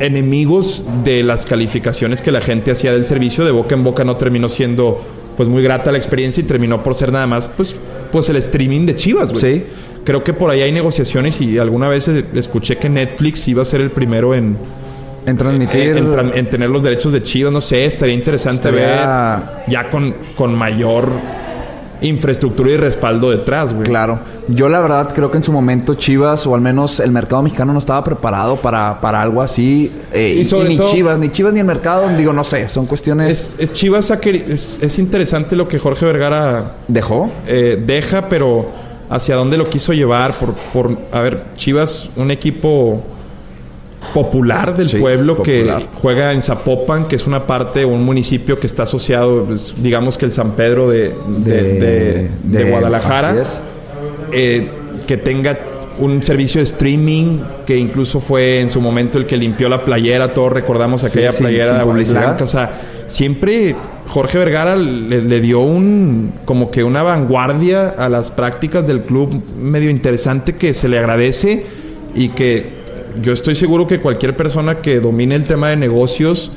enemigos de las calificaciones que la gente hacía del servicio. De boca en boca no terminó siendo, pues, muy grata la experiencia y terminó por ser nada más, pues, pues el streaming de Chivas, güey. Sí. Creo que por ahí hay negociaciones y alguna vez escuché que Netflix iba a ser el primero en En transmitir. en, en tran- en tener los derechos de Chivas, no sé, estaría interesante Estaría- ver ya con, con mayor infraestructura y respaldo detrás, güey. Claro. Yo la verdad creo que en su momento Chivas, o al menos el mercado mexicano, no estaba preparado para, para algo así. eh, Y y, y sobre ni todo- Chivas, ni Chivas ni el mercado, digo, no sé, son cuestiones... Es, es Chivas es, es interesante lo que Jorge Vergara ¿Dejó? eh, deja, pero hacia dónde lo quiso llevar por, por a ver, Chivas, un equipo popular del Sí, pueblo popular. que juega en Zapopan, que es una parte, un municipio que está asociado, pues, digamos que el San Pedro de, de, de- de Guadalajara. eh, que tenga un servicio de streaming que incluso fue en su momento el que limpió la playera, todos recordamos Sí, aquella sin- playera sin de publicidad. blanca, o sea, siempre Jorge Vergara le, le dio un como que una vanguardia a las prácticas del club medio interesante que se le agradece y que yo estoy seguro que cualquier persona que domine el tema de negocios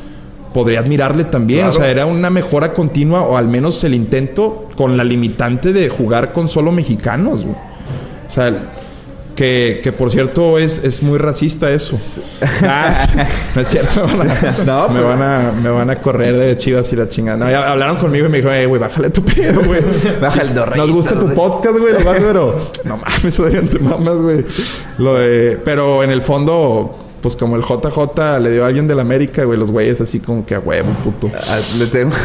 podría admirarle también. Claro. O sea, era una mejora continua o al menos el intento con la limitante de jugar con solo mexicanos. güey. O sea, que, que por cierto es, es muy racista eso. Ah, no es cierto. Me van, a, No, me, van a, me van a correr de chivas y la chingada. No, ya hablaron conmigo y me dijo, eh, güey, bájale tu pedo, güey. Baja el Nos gusta tu podcast, güey, nomás, pero no mames, te mamas, güey. Lo de, pero en el fondo, pues como el JJ le dio a alguien de la América, güey, los güeyes así como que a huevo, puto. Ah, le tengo-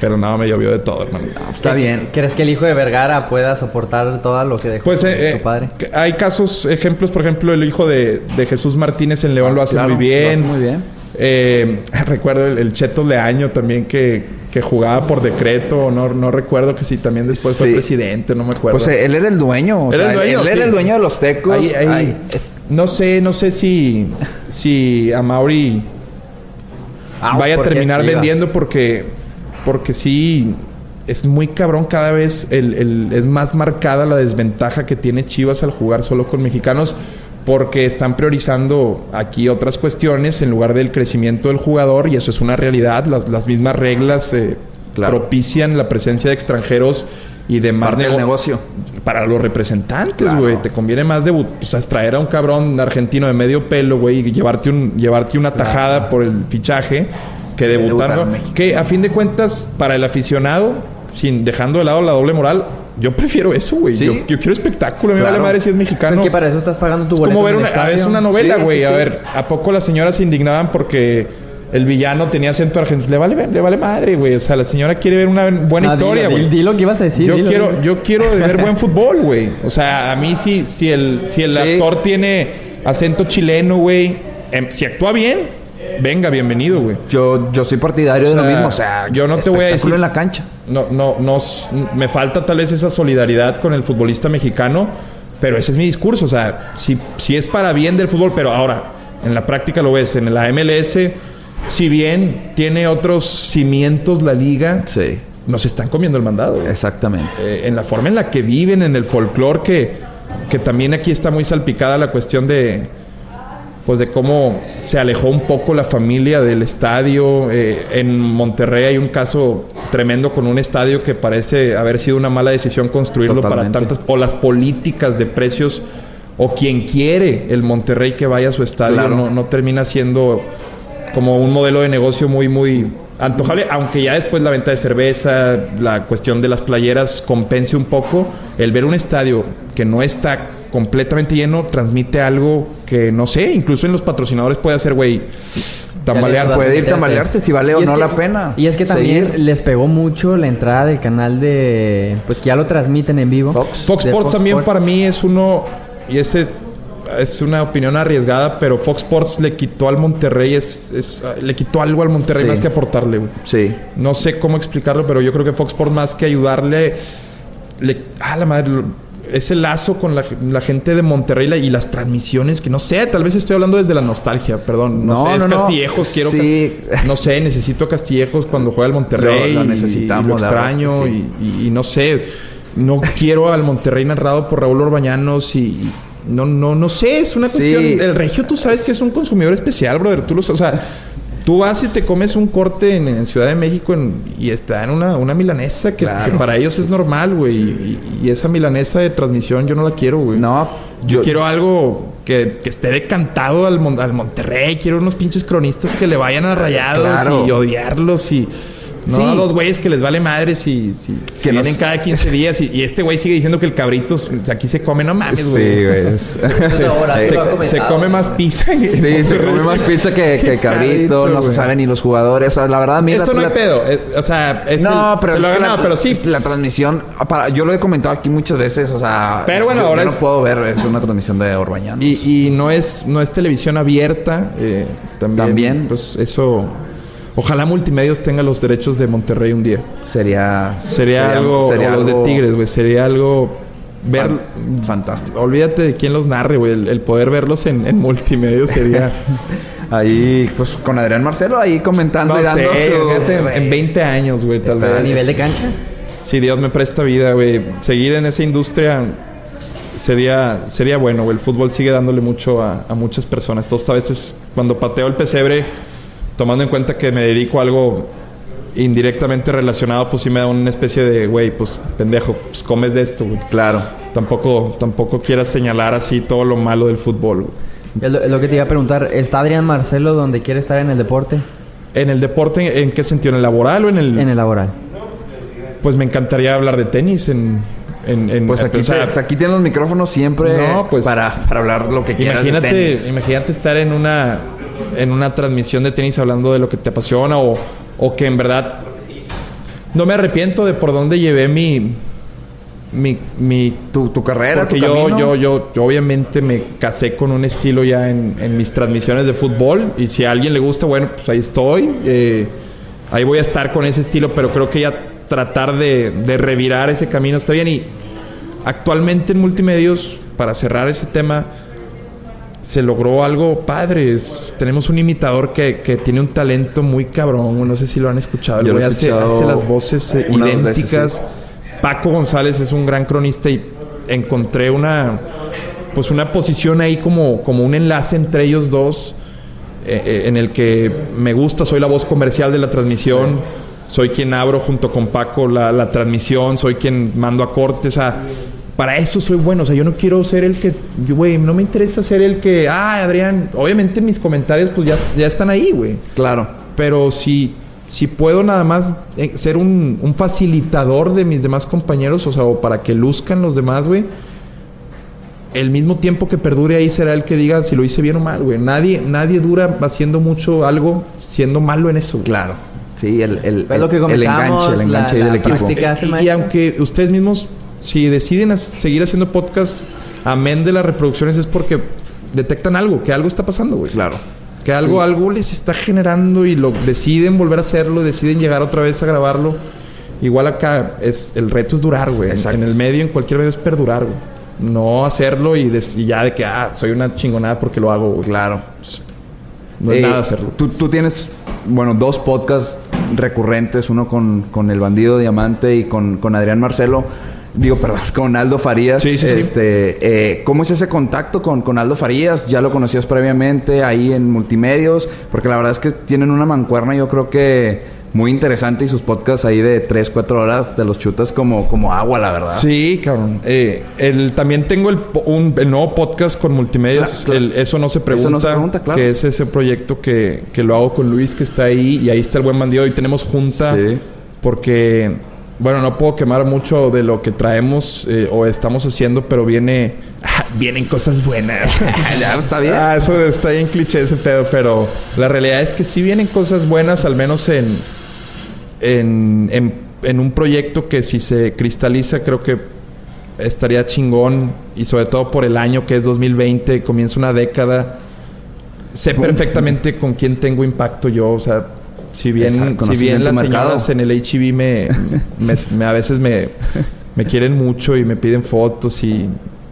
pero no, me llovió de todo, hermano. Está bien. ¿Crees que el hijo de Vergara pueda soportar todo lo que dejó Pues su, eh, su eh, padre? hay casos, ejemplos, por ejemplo, el hijo de, de Jesús Martínez en León Ah, lo hace claro, muy bien. lo hace muy bien. Eh, recuerdo el, el Cheto Leaño también que, que jugaba por decreto, no, no recuerdo que si también después fue presidente, no me acuerdo. Pues eh, él era el dueño. O Era sea, el dueño, él era sí. el dueño de los tecos. Ahí- ahí- Ay, es- no sé, no sé si, si a Mauri Ah, vaya a ¿por qué terminar vendiendo porque, porque sí es muy cabrón cada vez el, el- es más marcada la desventaja que tiene Chivas al jugar solo con mexicanos porque están priorizando aquí otras cuestiones en lugar del crecimiento del jugador y eso es una realidad las, las mismas reglas eh, Claro. propician la presencia de extranjeros y de más Parte del nego- negocio. para los representantes, Claro. güey. Te conviene más de pues, haz traer a un cabrón argentino de medio pelo, güey, y llevarte un llevarte una tajada por el fichaje que debutar. Que a fin de cuentas, para el aficionado, sin dejando de lado la doble moral, yo prefiero eso, güey. Sí. Yo, yo quiero espectáculo, me Claro. vale madre si es mexicano. Es que para eso estás pagando tu Es boleto como ver una, a una novela, güey. sí, a ver, ¿a poco las señoras se indignaban porque el villano tenía acento argentino? Le vale, le vale madre, güey. O sea, la señora quiere ver una buena No, historia, güey. dilo, dilo que ibas a decir. yo dilo, quiero, dilo. yo quiero ver buen fútbol, güey. O sea, a mí sí, si el, si el Sí. actor tiene acento chileno, güey, em, si actúa bien, venga, bienvenido, güey. Yo, yo soy partidario de lo mismo. O sea, yo no te voy a decir- en la cancha. No, no, no, me falta tal vez esa solidaridad con el futbolista mexicano, pero ese es mi discurso. O sea, si, si es para bien del fútbol, pero ahora, en la práctica lo ves, en la MLS, si bien tiene otros cimientos la liga, Sí, nos están comiendo el mandado. exactamente. Eh, en la forma en la que viven, en el folclore, que, que también aquí está muy salpicada la cuestión de pues de cómo se alejó un poco la familia del estadio. Eh, en Monterrey hay un caso tremendo con un estadio que parece haber sido una mala decisión construirlo Totalmente. para tantas... O las políticas de precios o quien quiere el Monterrey que vaya a su estadio Claro. no, no termina siendo como un modelo de negocio muy, muy antojable, aunque ya después la venta de cerveza, la cuestión de las playeras compense un poco, el ver un estadio que no está completamente lleno transmite algo que no sé, incluso en los patrocinadores puede hacer, güey, tambalearse. Puede ir tambalearse si vale o no que- la pena. Y es que también seguir. les pegó mucho la entrada del canal de... Pues que ya lo transmiten en vivo. Fox. Sports también Sports. para mí es uno, y ese es una opinión arriesgada, pero Fox Sports le quitó al Monterrey, es, es- le quitó algo al Monterrey Sí. más que aportarle, güey. Sí. No sé cómo explicarlo, pero yo creo que Fox Sports más que ayudarle, le, ah, la madre, ese lazo con la, la gente de Monterrey la- y las transmisiones, que no sé, tal vez estoy hablando desde la nostalgia, perdón. No, No, sé, es no. Castillejos, quiero... Sí. No sé, necesito a Castillejos cuando juega el Monterrey. Lo- lo necesitamos, y lo verdad extraño sí. y, y- y no sé, no quiero al Monterrey narrado por Raúl Orbañanos y... no, no, no sé, es una Sí. cuestión... El regio, tú sabes que es un consumidor especial, brother. Tú lo sabes, o sea... Tú vas y te comes un corte en, en Ciudad de México en- y está en una, una milanesa que, Claro. que para ellos es normal, güey. Y, y esa milanesa de transmisión yo no la quiero, güey. No, Yo quiero algo que, que esté decantado al, Mon- al Monterrey. Quiero unos pinches cronistas que le vayan a rayados Claro. y odiarlos y... No Sí. a dos güeyes que les vale madres y, si, si Que nos- vienen cada 15 días y, y este güey sigue diciendo que el cabrito aquí se come, no mames, Sí, güey. güey. Se, se- sí ha se come más pizza. Sí, se come más pizza que, que cabrito, no se güey. saben ni los jugadores. O sea, la verdad, mira. Eso no la- hay pedo. es- o sea, es no, el- pero se lo es ha que ganado, la, pero sí. La transmisión, para, yo lo he comentado aquí muchas veces, o sea. Pero bueno, yo- ahora yo es- no puedo ver, es una transmisión de Orbañano. Y, y no es no es televisión abierta. eh, también, También. Pues eso. Ojalá Multimedios tenga los derechos de Monterrey un día. sería. Sería, algo. sería o los algo de Tigres, güey. Sería algo. Ver. fan- fantástico. Olvídate de quién los narre, güey. El, el poder verlos en, en multimedios sería. Ahí, pues con Adrián Marcelo ahí comentando no y dando sé, su- fíjate, en, en 20 años, güey, tal vez. A nivel de cancha. Si Dios me presta vida, güey. Seguir en esa industria sería, sería bueno, güey. El fútbol sigue dándole mucho a, a muchas personas. Entonces, a veces, cuando pateo el pesebre, tomando en cuenta que me dedico a algo indirectamente relacionado, pues sí me da una especie de, güey, pues pendejo, pues comes de esto, güey. Claro. Tampoco, tampoco quieras señalar así todo lo malo del fútbol, güey. Lo, que te iba a preguntar. ¿Está Adrián Marcelo donde quiere estar en el deporte? En el deporte, ¿en qué sentido? ¿En el laboral o en el...? En el laboral. Pues me encantaría hablar de tenis en... en, en- Pues aquí, o sea, te- aquí tienen los micrófonos siempre No, pues- para, para hablar lo que quieras de Imagínate, tenis. imagínate estar en una en una transmisión de tenis hablando de lo que te apasiona o, o que en verdad no me arrepiento de por dónde llevé mi mi, mi Tu, tu carrera, porque tu yo, yo, yo, yo obviamente me casé con un estilo ya en, en mis transmisiones de fútbol y si a alguien le gusta, bueno, pues ahí estoy. Eh, ahí voy a estar con ese estilo, pero creo que ya tratar de, de revirar ese camino está bien. Y actualmente en multimedios, para cerrar ese tema, se logró algo padre. Es- tenemos un imitador que, que tiene un talento muy cabrón. No sé si lo han escuchado. Yo lo hace, escuchado hace las voces eh, veces, idénticas. sí. Paco González es un gran cronista y encontré una pues una posición ahí como, como un enlace entre ellos dos eh, eh, en el que me gusta, soy la voz comercial de la transmisión, soy quien abro junto con Paco la, la transmisión, soy quien mando a corte, o sea, para eso soy bueno, o sea, yo no quiero ser el que, güey, no me interesa ser el que, ah, Adrián, obviamente mis comentarios pues ya, ya están ahí, güey. Claro. Pero si, si puedo nada más eh, ser un, un facilitador de mis demás compañeros, o sea, o para que luzcan los demás, güey. El mismo tiempo que perdure ahí será el que diga si lo hice bien o mal, güey. Nadie, nadie dura haciendo mucho algo siendo malo en eso. güey. Claro. Sí, el, el, Es lo que el comentábamos, enganche, el enganche la- del la equipo. Y- aunque ustedes mismos, si deciden seguir haciendo podcast, amén de las reproducciones, es porque detectan algo, que algo está pasando, güey. Claro. Que algo, algo les está generando y lo deciden volver a hacerlo, deciden llegar otra vez a grabarlo. Igual acá es el reto es durar, güey. En, en el medio, en cualquier medio es perdurar, güey. No hacerlo y, des- y ya de que ah, soy una chingonada porque lo hago, güey. Claro. No es Eh, nada hacerlo. Tú, tú tienes, bueno, dos podcasts recurrentes, uno con, con El Bandido Diamante y con, con Adrián Marcelo. Digo, perdón, con Aldo Farías. Sí, sí, sí. este, eh, ¿Cómo es ese contacto con, con Aldo Farías? ¿Ya lo conocías previamente ahí en multimedios? Porque la verdad es que tienen una mancuerna, yo creo que muy interesante y sus podcasts ahí de 3, 4 horas te los chutas como, como agua, la verdad. Sí, cabrón. Eh, el, también tengo el, un- el nuevo podcast con multimedios. Claro, claro. el Eso no se pregunta. Eso no se pregunta, claro. Que es ese proyecto que, que lo hago con Luis, que está ahí. Y ahí está el buen bandido. Y tenemos junta. Sí. Porque bueno, no puedo quemar mucho de lo que traemos eh, o estamos haciendo, pero viene. vienen cosas buenas. ya, está bien. Ah, eso está bien cliché ese pedo, pero la realidad es que sí vienen cosas buenas, al menos en, en, en, en un proyecto que si se cristaliza, creo que estaría chingón y sobre todo por el año que es 2020, comienza una década. Sé perfectamente con quién tengo impacto yo, o sea, si bien, si bien las mercado. señoras en el HIV me, me- me- a veces me, me quieren mucho y me piden fotos y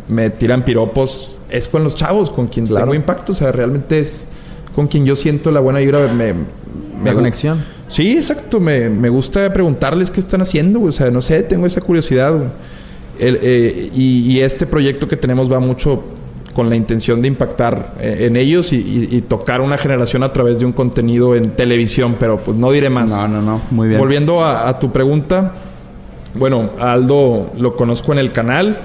me tiran piropos, es con los chavos con quien Claro. tengo impacto, o sea, realmente es con quien yo siento la buena vibra, me, La gu- conexión. Sí, exacto. Me, me gusta preguntarles qué están haciendo. O sea, no sé, tengo esa curiosidad. El, eh, y, y este proyecto que tenemos va mucho con la intención de impactar eh, en ellos y, y- y tocar una generación a través de un contenido en televisión, pero pues no diré más. No, no, no. Muy bien. Volviendo a, a tu pregunta, bueno, Aldo lo conozco en el canal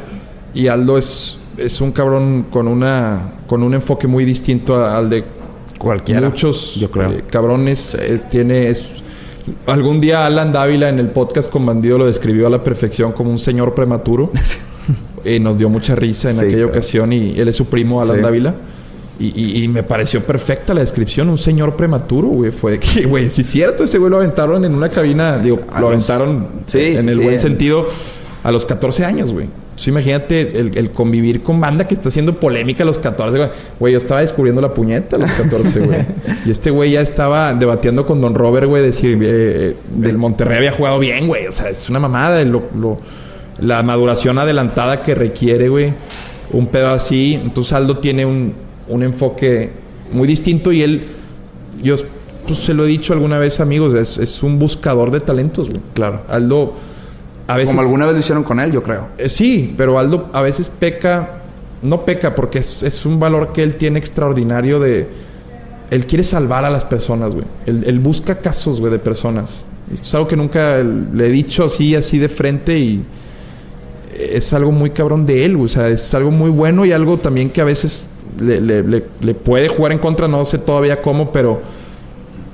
y Aldo es, es un cabrón con una con un enfoque muy distinto a- al de Cualquiera. muchos yo creo. eh, cabrones. Eh, tiene es- algún día Alan Dávila en el podcast con Bandido lo describió a la perfección como un señor prematuro. y nos dio mucha risa en Sí, aquella claro. ocasión y él es su primo Alan Sí. Dávila. Y, y- y me pareció perfecta la descripción, un señor prematuro, güey. Fue que, güey, si es cierto, ese güey lo aventaron en una cabina, digo, A lo los- aventaron Sí, en el buen sentido a los 14 años, güey. Entonces, imagínate el, el convivir con banda que está haciendo polémica a los 14, güey. Güey, yo estaba descubriendo la puñeta a los 14, güey. y este güey ya estaba debatiendo con Don Robert, güey, decir, eh, del Monterrey había jugado bien, güey. O sea, es una mamada. lo- lo- la maduración adelantada que requiere, güey. Un pedo así. Entonces Aldo tiene un, un enfoque muy distinto y él, yo pues, se lo he dicho alguna vez, amigos, es, es un buscador de talentos, güey. Claro. Aldo, a veces... Como alguna vez lo hicieron con él, yo creo. Eh, sí, pero Aldo a veces peca, no peca porque es, es un valor que él tiene extraordinario de... Él quiere salvar a las personas, güey. Él, él busca casos, güey, de personas. Esto es algo que nunca le he dicho así, así de frente y es algo muy cabrón de él. O sea, es algo muy bueno y algo también que a veces le, le- le- le puede jugar en contra, no sé todavía cómo, pero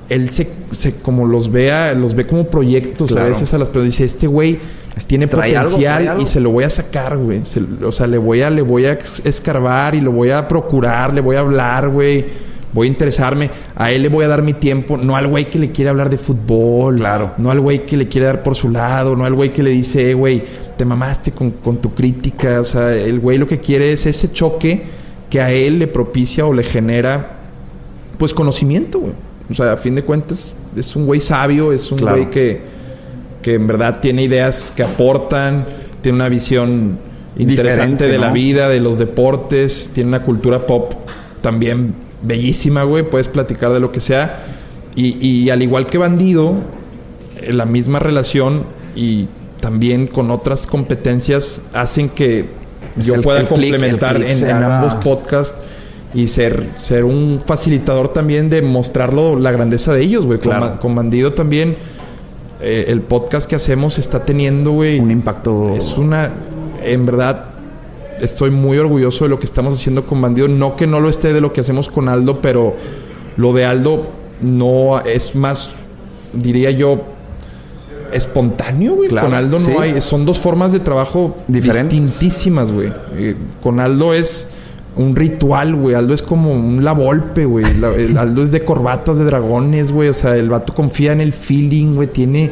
él se, se como los vea, los ve como proyectos a veces a las personas. Dice, este güey tiene Trae potencial algo. y se lo voy a sacar, güey. Se- o sea, le voy a, le voy a escarbar y lo voy a procurar, le voy a hablar, güey. Voy a interesarme. A él le voy a dar mi tiempo. No al güey que le quiere hablar de fútbol. Claro. No al güey que le quiere dar por su lado. No al güey que le dice, eh, güey, te mamaste con, con tu crítica. O sea, el güey lo que quiere es ese choque que a él le propicia o le genera, pues, conocimiento, güey. O sea, a fin de cuentas, es un güey sabio. Es un Claro. güey que, que en verdad tiene ideas que aportan. Tiene una visión interesante Diferente, de la vida, de los deportes. Tiene una cultura pop también bellísima, güey. Puedes platicar de lo que sea. Y, y al igual que Bandido, eh, la misma relación y también con otras competencias hacen que Es yo pueda click, complementar en, ambos podcasts y ser, ser un facilitador también de mostrarlo la grandeza de ellos, güey. Con Claro. Con, Bandido también, eh, el podcast que hacemos está teniendo, güey, Un impacto. es una. En verdad, estoy muy orgulloso de lo que estamos haciendo con Bandido. No que no lo esté de lo que hacemos con Aldo, pero lo de Aldo no es más, diría yo, espontáneo, güey. Claro, con Aldo no sí. hay. Son dos formas de trabajo Diferentes. distintísimas, güey. Eh, con Aldo es un ritual, güey. Aldo es como un la Volpe, güey. Aldo es de corbatas de dragones, güey. O sea, el vato confía en el feeling, güey. Tiene.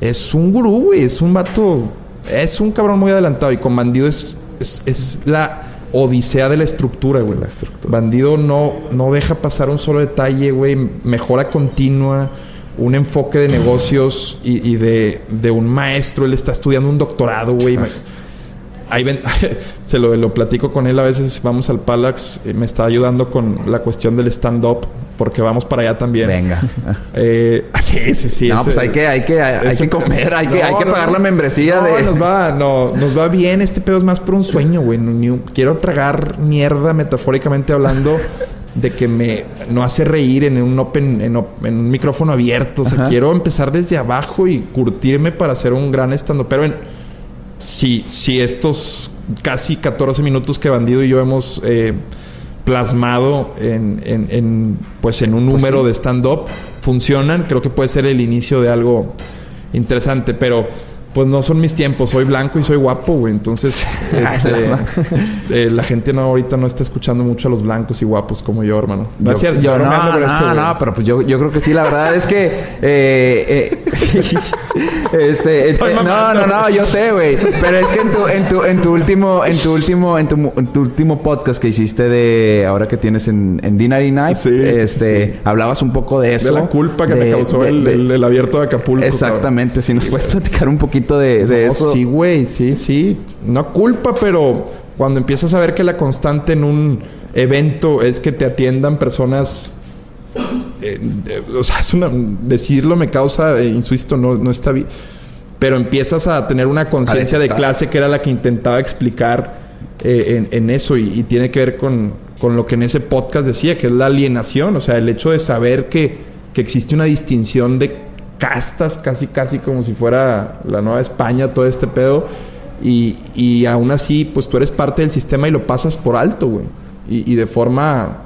Es un gurú, güey. Es un vato. Es un cabrón muy adelantado. Y con Bandido es, es, es la odisea de la estructura, güey. La estructura. Bandido no, no deja pasar un solo detalle, güey. Mejora continua. Un enfoque de negocios y, y de, de un maestro. Él está estudiando un doctorado, güey. Ahí ven, se lo, lo platico con él a veces. Vamos al Palax. eh, me está ayudando con la cuestión del stand-up. Porque vamos para allá también. Venga. Eh, sí, sí, sí. no, ese- pues hay que, hay que, hay, ese- que comer, hay que, hay que pagar no. la membresía No, de. nos va, no, nos va bien. Este pedo es más por un sueño, güey. Quiero tragar mierda, metafóricamente hablando, de que me no hace reír en un open, en, op- en un micrófono abierto. O sea, Ajá. quiero empezar desde abajo y curtirme para hacer un gran estando. Pero en, si, si estos casi 14 minutos que Bandido y yo hemos eh, plasmado en, en- en, pues en un Pues número sí. de stand-up funcionan, creo que puede ser el inicio de algo interesante. Pero pues no son mis tiempos, soy blanco y soy guapo, güey. Entonces, este, eh, la gente no ahorita no está escuchando mucho a los blancos y guapos como yo, hermano. Yo- Gracias. yo, estoy no, con no, eso, no, pero pues yo, yo creo que sí. La verdad es que... eh, eh, este, no, no, no, yo sé, güey. Pero es que en tu, en tu, en tu último, en tu último, en tu, en tu último podcast que hiciste de ahora que tienes en, en D99, Sí, sí, este, sí. hablabas un poco de eso. De la culpa que de- me causó de- el, de- el- el abierto de Acapulco. Exactamente. Si nos puedes platicar un poquito de, de No, eso. Sí, güey, sí, sí. No culpa, pero cuando empiezas a ver que la constante en un evento es que te atiendan personas. eh, eh, o sea, es una, decirlo me causa, eh, insisto, no, no está bien. Pero empiezas a tener una conciencia de clase que era la que intentaba explicar eh, en, en eso y, y tiene que ver con, con lo que en ese podcast decía, que es la alienación, o sea, el hecho de saber que, que existe una distinción de castas, casi, casi como si fuera la Nueva España, todo este pedo, y, y aún así, pues tú eres parte del sistema y lo pasas por alto, güey, y, y de forma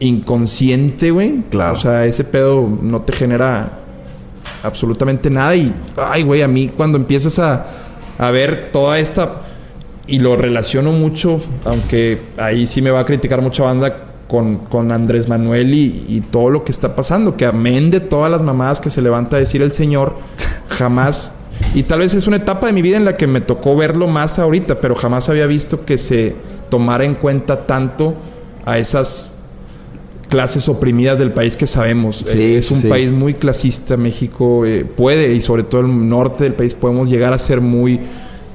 inconsciente, güey. Claro. O sea, ese pedo no te genera absolutamente nada. Y, ay, güey, a mí cuando empiezas a, a ver toda esta. Y lo relaciono mucho, aunque ahí sí me va a criticar mucha banda con, con Andrés Manuel y, y todo lo que está pasando. Que amén de todas las mamadas que se levanta a decir el Señor, jamás. Y tal vez es una etapa de mi vida en la que me tocó verlo más ahorita, pero jamás había visto que se tomara en cuenta tanto a esas clases oprimidas del país que sabemos. Sí, Eh, es un sí. país muy clasista, México eh, puede, y sobre todo el norte del país, podemos llegar a ser muy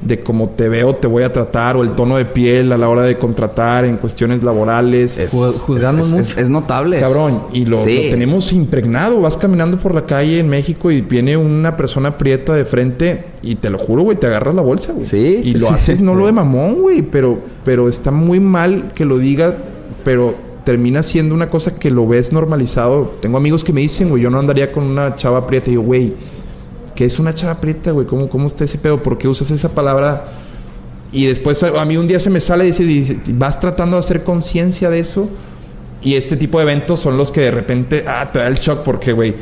de cómo te veo, te voy a tratar, o el tono de piel a la hora de contratar en cuestiones laborales. Es, juzgamos es- mucho. es- es notable. Cabrón, y lo, Sí. lo tenemos impregnado. Vas caminando por la calle en México y viene una persona prieta de frente y te lo juro, güey, te agarras la bolsa, güey. Sí, Y sí, lo sí. haces no lo de mamón, güey, pero, pero está muy mal que lo diga, pero termina siendo una cosa que lo ves normalizado. Tengo amigos que me dicen, güey, yo no andaría con una chava prieta. Y yo, güey, ¿qué es una chava prieta, güey? ¿Cómo, ¿Cómo está ese pedo? ¿Por qué usas esa palabra? Y después a mí un día se me sale y dice, vas tratando de hacer conciencia de eso. Y este tipo de eventos son los que de repente, ah, te da el shock porque, güey,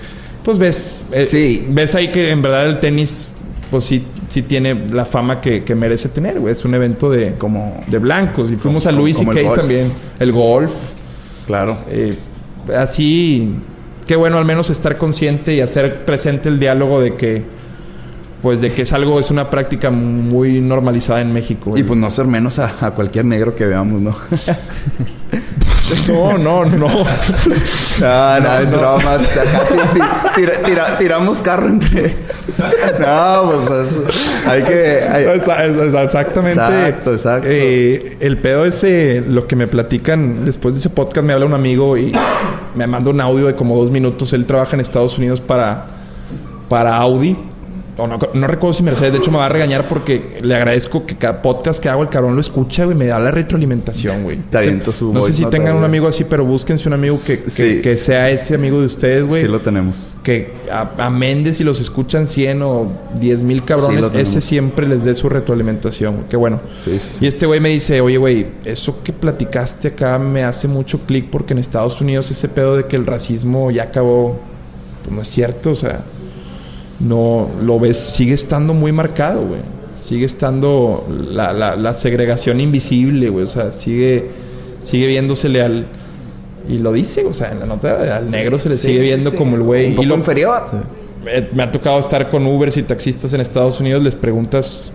pues ves, eh, Sí. ves ahí que en verdad el tenis, pues sí, sí tiene la fama que, que merece tener, güey. Es un evento de, Como- de blancos. Y fuimos a Luis y Kay golf. también. El golf. Claro. Eh, así, qué bueno al menos estar consciente y hacer presente el diálogo de que, pues de que es algo, es una práctica muy normalizada en México. Y pues no hacer menos a, a cualquier negro que veamos, ¿no? no, no, no. No, no, es broma. Acá ti- ti- tira- tira- tiramos carro entre. No, pues es- hay que. hay- Exactamente. Exacto, exacto. Eh, el pedo ese, lo que me platican después de ese podcast, me habla un amigo y me manda un audio de como dos minutos. Él trabaja en Estados Unidos para, para Audi. O no, no recuerdo si Mercedes, de hecho me va a regañar porque le agradezco que cada podcast que hago el cabrón lo escucha, güey, me da la retroalimentación, güey. Te aviento su No sé si tengan un amigo así, pero búsquense un amigo que, que, Sí. que sea ese amigo de ustedes, güey Sí lo tenemos. que a, a Méndez si los escuchan 100 o 10 mil cabrones, ese siempre les dé su retroalimentación. güey. Qué bueno. Sí, sí, sí. Y este güey me dice, oye, güey, eso que platicaste acá me hace mucho clic porque en Estados Unidos ese pedo de que el racismo ya acabó, pues no es cierto, o sea, no lo ves, sigue estando muy marcado, güey. Sigue estando la, la, la segregación invisible, güey. O sea, sigue, sigue viéndosele al... Y lo dice, o sea, en la nota al negro se le Sí, sigue sí, viendo sí. como el güey. Un Y lo, inferior. eh, me ha tocado estar con Ubers y taxistas en Estados Unidos, les preguntas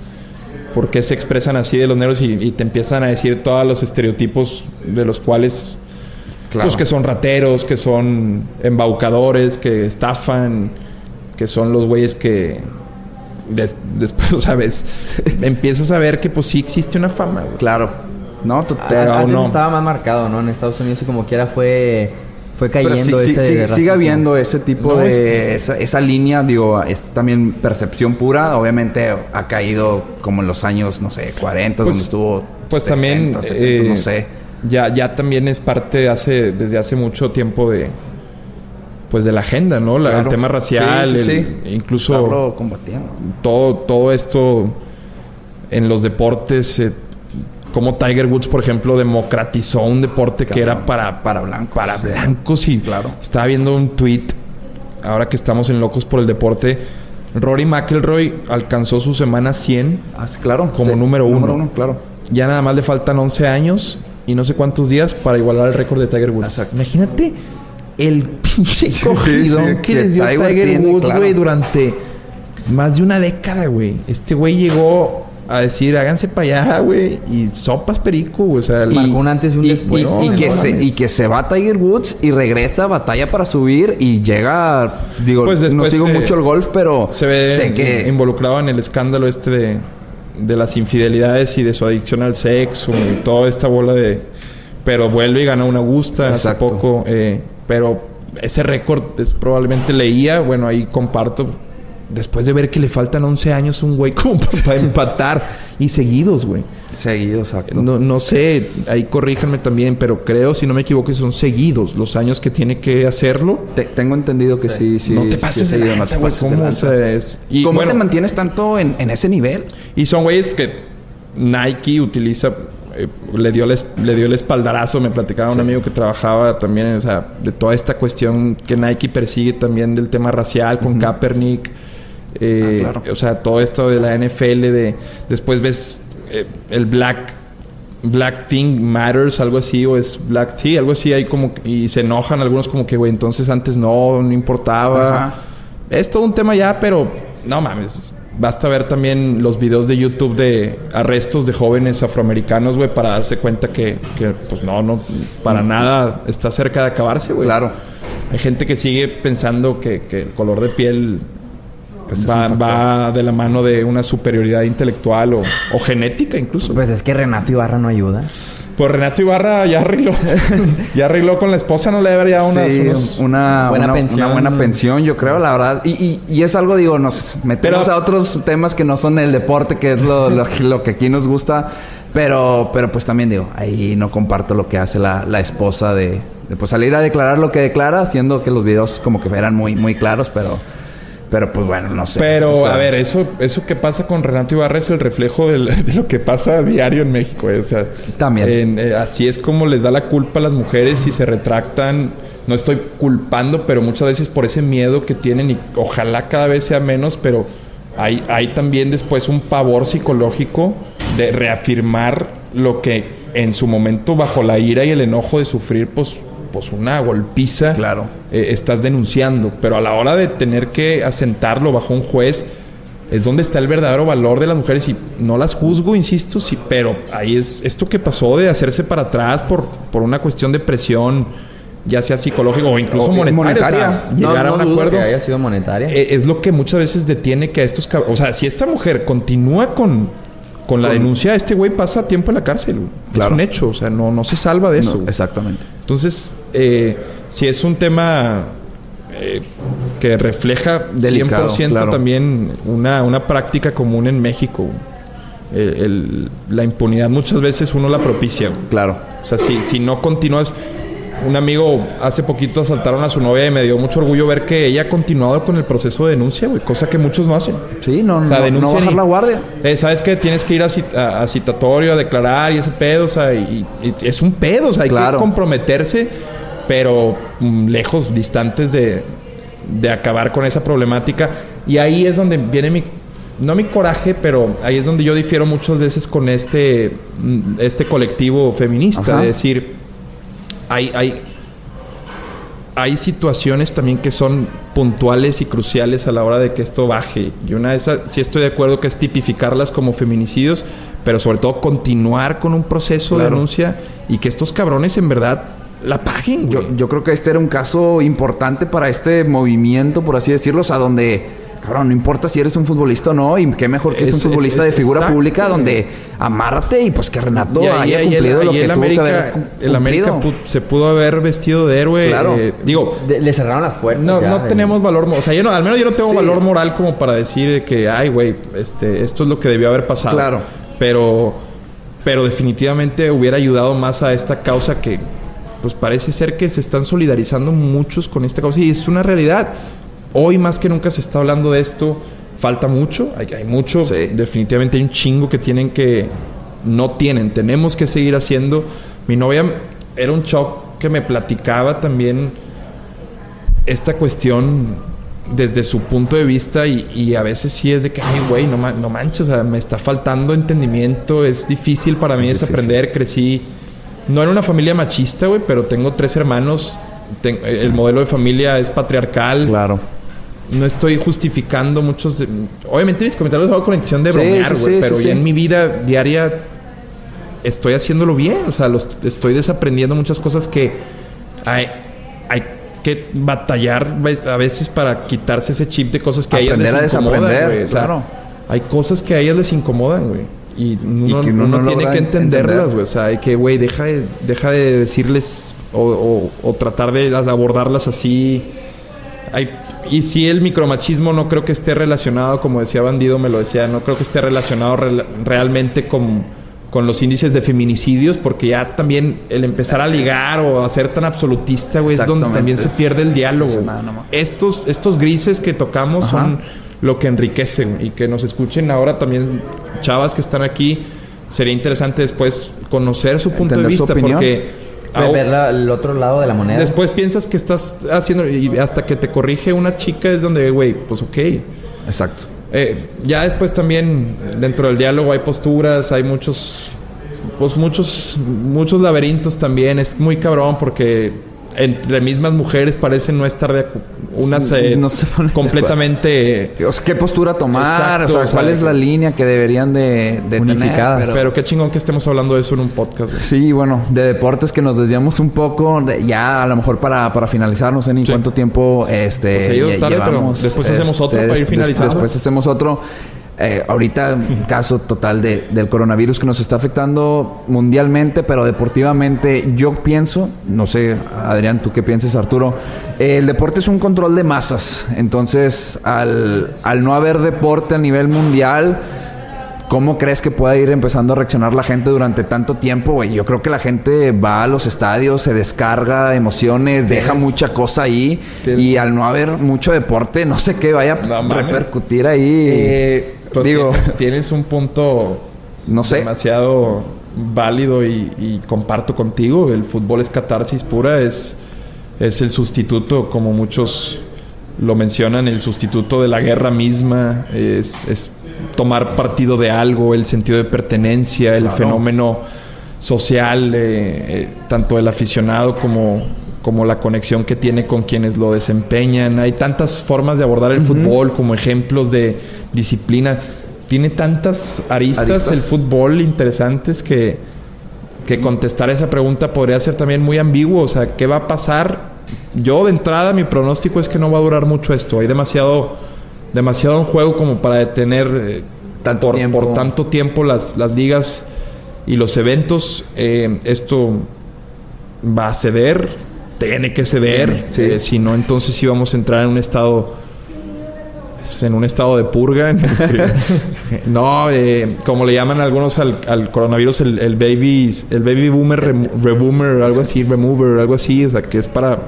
por qué se expresan así de los negros y, y te empiezan a decir todos los estereotipos de los cuales, Claro. pues que son rateros, que son embaucadores, que estafan, que son los güeyes que des- después, ¿sabes? empiezas a ver que pues sí existe una fama, güey. Claro. No, tú- Pero A- Antes no. estaba más marcado, ¿no? En Estados Unidos y como quiera fue, fue cayendo sí, ese sí, racismo. sigue habiendo ese tipo No, de... Esa, esa línea, digo, es también percepción pura. Obviamente ha caído como en los años, no sé, 40, Pues- donde estuvo... Pues también 60, 70, eh, no sé. Ya, ya también es parte hace, desde hace mucho tiempo de pues de la agenda, ¿no? La- Claro. El tema racial, Sí, sí, el- sí. incluso Estarlo combatiendo. todo, todo esto en los deportes, eh, como Tiger Woods, por ejemplo, democratizó un deporte que era para, Para blancos. para blancos y Claro. estaba viendo un tweet ahora que estamos en locos por el deporte Rory McIlroy alcanzó su semana 100. Ah, claro. Como número uno. Número uno, claro. Ya nada más le faltan 11 años y no sé cuántos días para igualar el récord de Tiger Woods. Exacto. Imagínate el pinche Sí, sí, que, que les dio Tiger Woods, claro. güey, durante más de una década, güey. Este güey llegó a decir, háganse para allá, güey. Y sopas perico. O sea, Marcó un antes y un y, después. y- No, y no que se, y que se va Tiger Woods y regresa, batalla para subir y llega. Digo, Pues no sigo se- mucho el golf, pero se ve sé que. involucrado en el escándalo este de, de las infidelidades y de su adicción al sexo y toda esta bola de... Pero vuelve y gana una Augusta hace poco. eh, pero ese récord es probablemente leía, bueno, ahí comparto. Después de ver que le faltan 11 años un güey como para empatar y seguidos, güey. Seguido, exacto. No, no sé, ahí corríjanme también, pero creo, si no me equivoco, son seguidos los años que tiene que hacerlo. Te- tengo entendido que sí, sí. no te pases es de seguido, no te pases ¿Cómo? Es- y ¿Cómo bueno, te mantienes tanto en, en ese nivel? Y son güeyes que Nike utiliza, eh, le, dio el, le dio el espaldarazo, me platicaba un amigo que trabajaba también, o sea, de toda esta cuestión que Nike persigue también del tema racial con Kaepernick. eh, Ah, claro. O sea, todo esto de la NFL, de después ves eh, el Black Black Thing Matters, algo así, o es Black Tea, algo así, ahí como, y se enojan algunos como que, güey, entonces antes no, no importaba. Ajá. Es todo un tema ya, pero no mames. Basta ver también los videos de YouTube de arrestos de jóvenes afroamericanos, güey, para darse cuenta que, que, pues no, no, para nada está cerca de acabarse, güey. Claro. Hay gente que sigue pensando que, que el color de piel Pues es va, va de la mano de una superioridad intelectual o, o genética incluso. Pues es que Renato Ibarra no ayuda. Pues Renato Ibarra ya arregló. ya arregló con la esposa, no le debería unas, Sí, unos... una, Buena una- pensión. una buena pensión, yo creo, la verdad. Y, y- y es algo, digo, nos metemos Pero- a otros temas que no son el deporte, que es lo, lo- lo que aquí nos gusta. Pero, pero pues también digo, ahí no comparto lo que hace la, la esposa de, de, pues salir a declarar lo que declara, haciendo que los videos como que eran muy, muy claros, pero, pero pues bueno, no sé. Pero, O sea, a ver, eso, eso que pasa con Renato Ibarra es el reflejo del- de lo que pasa a diario en México. eh. O sea, También. en- eh, así es como les da la culpa a las mujeres y se retractan. No estoy culpando, pero muchas veces por ese miedo que tienen y ojalá cada vez sea menos, pero hay, hay también después un pavor psicológico de reafirmar lo que en su momento bajo la ira y el enojo de sufrir, pues, pues una golpiza Claro. eh, estás denunciando. Pero a la hora de tener que asentarlo bajo un juez, es donde está el verdadero valor de las mujeres. Y no las juzgo, insisto, sí, pero ahí es esto que pasó de hacerse para atrás por, por una cuestión de presión, ya sea psicológica o incluso O monetaria. monetaria. o sea, llegar no, a un acuerdo. que haya sido monetaria. Eh, es lo que muchas veces detiene que a estos O sea, si esta mujer continúa con, con la denuncia, este güey pasa tiempo en la cárcel. Claro. Es un hecho. O sea, no, no se salva de eso. no, exactamente. Entonces, eh, si es un tema eh, que refleja Delicado, 100% claro. también una, una práctica común en México. El- el- la impunidad muchas veces uno la propicia. Claro. O sea, si, si no continúas... Un amigo hace poquito asaltaron a su novia y me dio mucho orgullo ver que ella ha continuado con el proceso de denuncia, güey. Cosa que muchos no hacen. Sí, no, O sea, no, bajar y- la guardia. Eh, ¿Sabes qué? Tienes que ir a, cit- a- a citatorio, a declarar y ese pedo, o sea, y, y es un pedo, o sea, hay Claro. que comprometerse, pero mm, lejos, distantes de, de acabar con esa problemática. Y ahí es donde viene mi, no mi coraje, pero ahí es donde yo difiero muchas veces con este, mm, este colectivo feminista, Ajá. de decir, hay, hay, hay situaciones también que son puntuales y cruciales a la hora de que esto baje. Y una de esas, sí estoy de acuerdo que es tipificarlas como feminicidios, pero sobre todo continuar con un proceso de denuncia y que estos cabrones en verdad la paguen, güey. Yo, yo creo que este era un caso importante para este movimiento, por así decirlo, o sea, donde, cabrón, no importa si eres un futbolista o no, y qué mejor que es, Es- un futbolista es- de figura exacto, pública, donde amárrate y pues que Renato Y ahí- haya ahí cumplido lo que el tuvo que América, haber el América se pudo haber vestido de héroe. Claro. eh, digo, De- le cerraron las puertas. no, ya, no de- tenemos valor, o sea, yo no, al menos yo no tengo Sí. valor moral como para decir de que, ay, güey, este, esto es lo que debió haber pasado. Claro. Pero, pero definitivamente hubiera ayudado más a esta causa que, pues parece ser que se están solidarizando muchos con esta causa y es una realidad. Hoy más que nunca se está hablando de esto. Falta mucho, hay, hay mucho. Sí. Definitivamente hay un chingo que tienen que, no tienen, tenemos que seguir haciendo. Mi novia era un shock que me platicaba también esta cuestión desde su punto de vista y, y a veces sí es de que, ay, güey, no, no manches, o sea, me está faltando entendimiento, es difícil para mí Es desaprender, crecí, no en una familia machista, güey, pero tengo tres hermanos, ten- el modelo de familia es patriarcal, Claro. no estoy justificando muchos. de- obviamente mis comentarios los hago con la intención de Sí, bromear, güey. sí, pero ya en mi vida diaria estoy haciéndolo bien. O sea, los- estoy desaprendiendo muchas cosas que hay, hay que batallar a veces para quitarse ese chip de cosas que a ellas Aprender a les desaprender. O sea, claro. hay cosas que a ellas les incomodan, güey. Y uno, que uno uno no tiene que entenderlas, entender. güey. O sea, hay que, güey, deja de, deja de decirles o, o- o tratar de las- abordarlas así. Hay, y si el micromachismo no creo que esté relacionado, como decía Bandido, me lo decía, no creo que esté relacionado rel- realmente con, con los índices de feminicidios, porque ya también el empezar a ligar o a ser tan absolutista, güey, es donde también se pierde el diálogo. No, no, no. Estos, estos grises que tocamos Ajá. son lo que enriquecen y que nos escuchen ahora también chavas que están aquí. Sería interesante después conocer su punto de vista, porque Ve- Ver la- el otro lado de la moneda. Después piensas que estás haciendo y hasta que te corrige una chica es donde, güey, pues ok. Exacto. Eh, ya después también dentro del diálogo hay posturas, hay muchos, pues muchos, muchos laberintos también. Es muy cabrón porque entre mismas mujeres parecen no estar de acu- unas eh, No se ponen de completamente. ¿Qué postura tomar? Exacto, o sea, o sea, ¿cuál es la línea que deberían de, de Unificadas. tener? Pero qué chingón que estemos hablando de eso en un podcast. güey. Sí, bueno, de deportes que nos desviamos un poco, de- ya a lo mejor para, para finalizar, no sé ni Sí. cuánto tiempo este, Pues tarde, pero después hacemos otro para ir finalizando. Después hacemos otro. Eh, ahorita un caso total de- del coronavirus que nos está afectando mundialmente, pero deportivamente yo pienso, no sé, Adrián, tú qué piensas, Arturo, eh, el deporte es un control de masas, entonces al, al no haber deporte a nivel mundial, ¿Cómo crees que pueda ir empezando a reaccionar la gente durante tanto tiempo, güey? Yo creo que la gente va a los estadios, se descarga emociones, deja mucha cosa ahí. tienes- Y al no haber mucho deporte, no sé qué vaya a repercutir ahí. Eh, pues Digo, tienes, tienes un punto no sé. demasiado válido y, y comparto contigo. El fútbol es catarsis pura, es, es el sustituto, como muchos lo mencionan, el sustituto de la guerra misma, es, es tomar partido de algo, el sentido de pertenencia, el Claro. fenómeno social, eh, eh, tanto el aficionado como, como la conexión que tiene con quienes lo desempeñan. Hay tantas formas de abordar el fútbol como ejemplos de disciplina. Tiene tantas aristas, Aristas. el fútbol interesantes que, que contestar esa pregunta podría ser también muy ambiguo. O sea, ¿qué va a pasar? Yo de entrada mi pronóstico es que no va a durar mucho esto. Hay demasiado, demasiado en juego como para detener eh, Tanto por, por tanto tiempo las, las ligas y los eventos. Eh, esto va a ceder, tiene que ceder. Sí. Eh, si no, entonces sí vamos a entrar en un estado es en un estado de purga. en el que- no, eh, como le llaman algunos al, al coronavirus, el, el baby, el baby boomer, rem- reboomer, algo así, remover, algo así, o sea, que es para,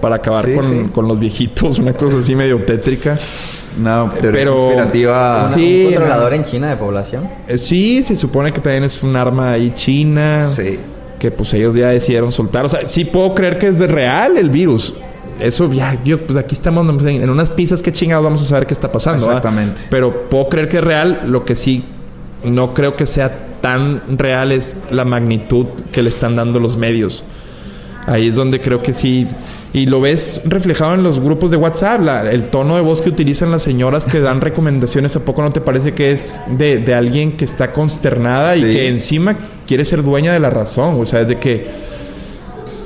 para acabar Sí, con, sí. con los viejitos, una cosa así medio tétrica. Una teoría Pero- conspirativa. Sí, un controlador en China de población. Eh, sí, se supone que también es un arma ahí china. Sí. Que pues ellos ya decidieron soltar. O sea, sí puedo creer que es de real el virus. Eso ya, yo, pues aquí estamos no, en en unas pizzas, qué chingados vamos a saber qué está pasando. ¿verdad? Exactamente. Pero puedo creer que es real. Lo que sí no creo que sea tan real es la magnitud que le están dando los medios. Ahí es donde creo que sí. Y lo ves reflejado en los grupos de WhatsApp, la- el tono de voz que utilizan las señoras que dan recomendaciones. ¿A poco no te parece que es de, de alguien que está consternada y Sí. que encima quiere ser dueña de la razón? O sea, es de que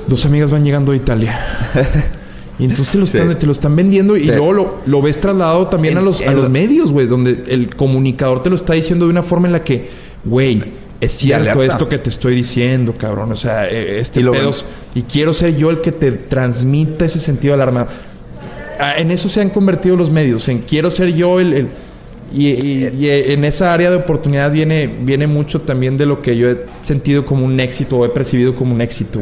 dos amigas van llegando de Italia. Y entonces te lo, Sí. están, te lo están vendiendo y Sí. luego lo, lo ves trasladado también En- a los, a los lo- medios, güey, donde el comunicador te lo está diciendo de una forma en la que, güey, es cierto esto que te estoy diciendo, cabrón. O sea, eh, este Y pedo y quiero ser yo el que te transmita ese sentido de alarma. Ah, En eso se han convertido los medios, en quiero ser yo el... el- y, y- y en esa área de oportunidad viene, viene mucho también de lo que yo he sentido como un éxito o he percibido como un éxito.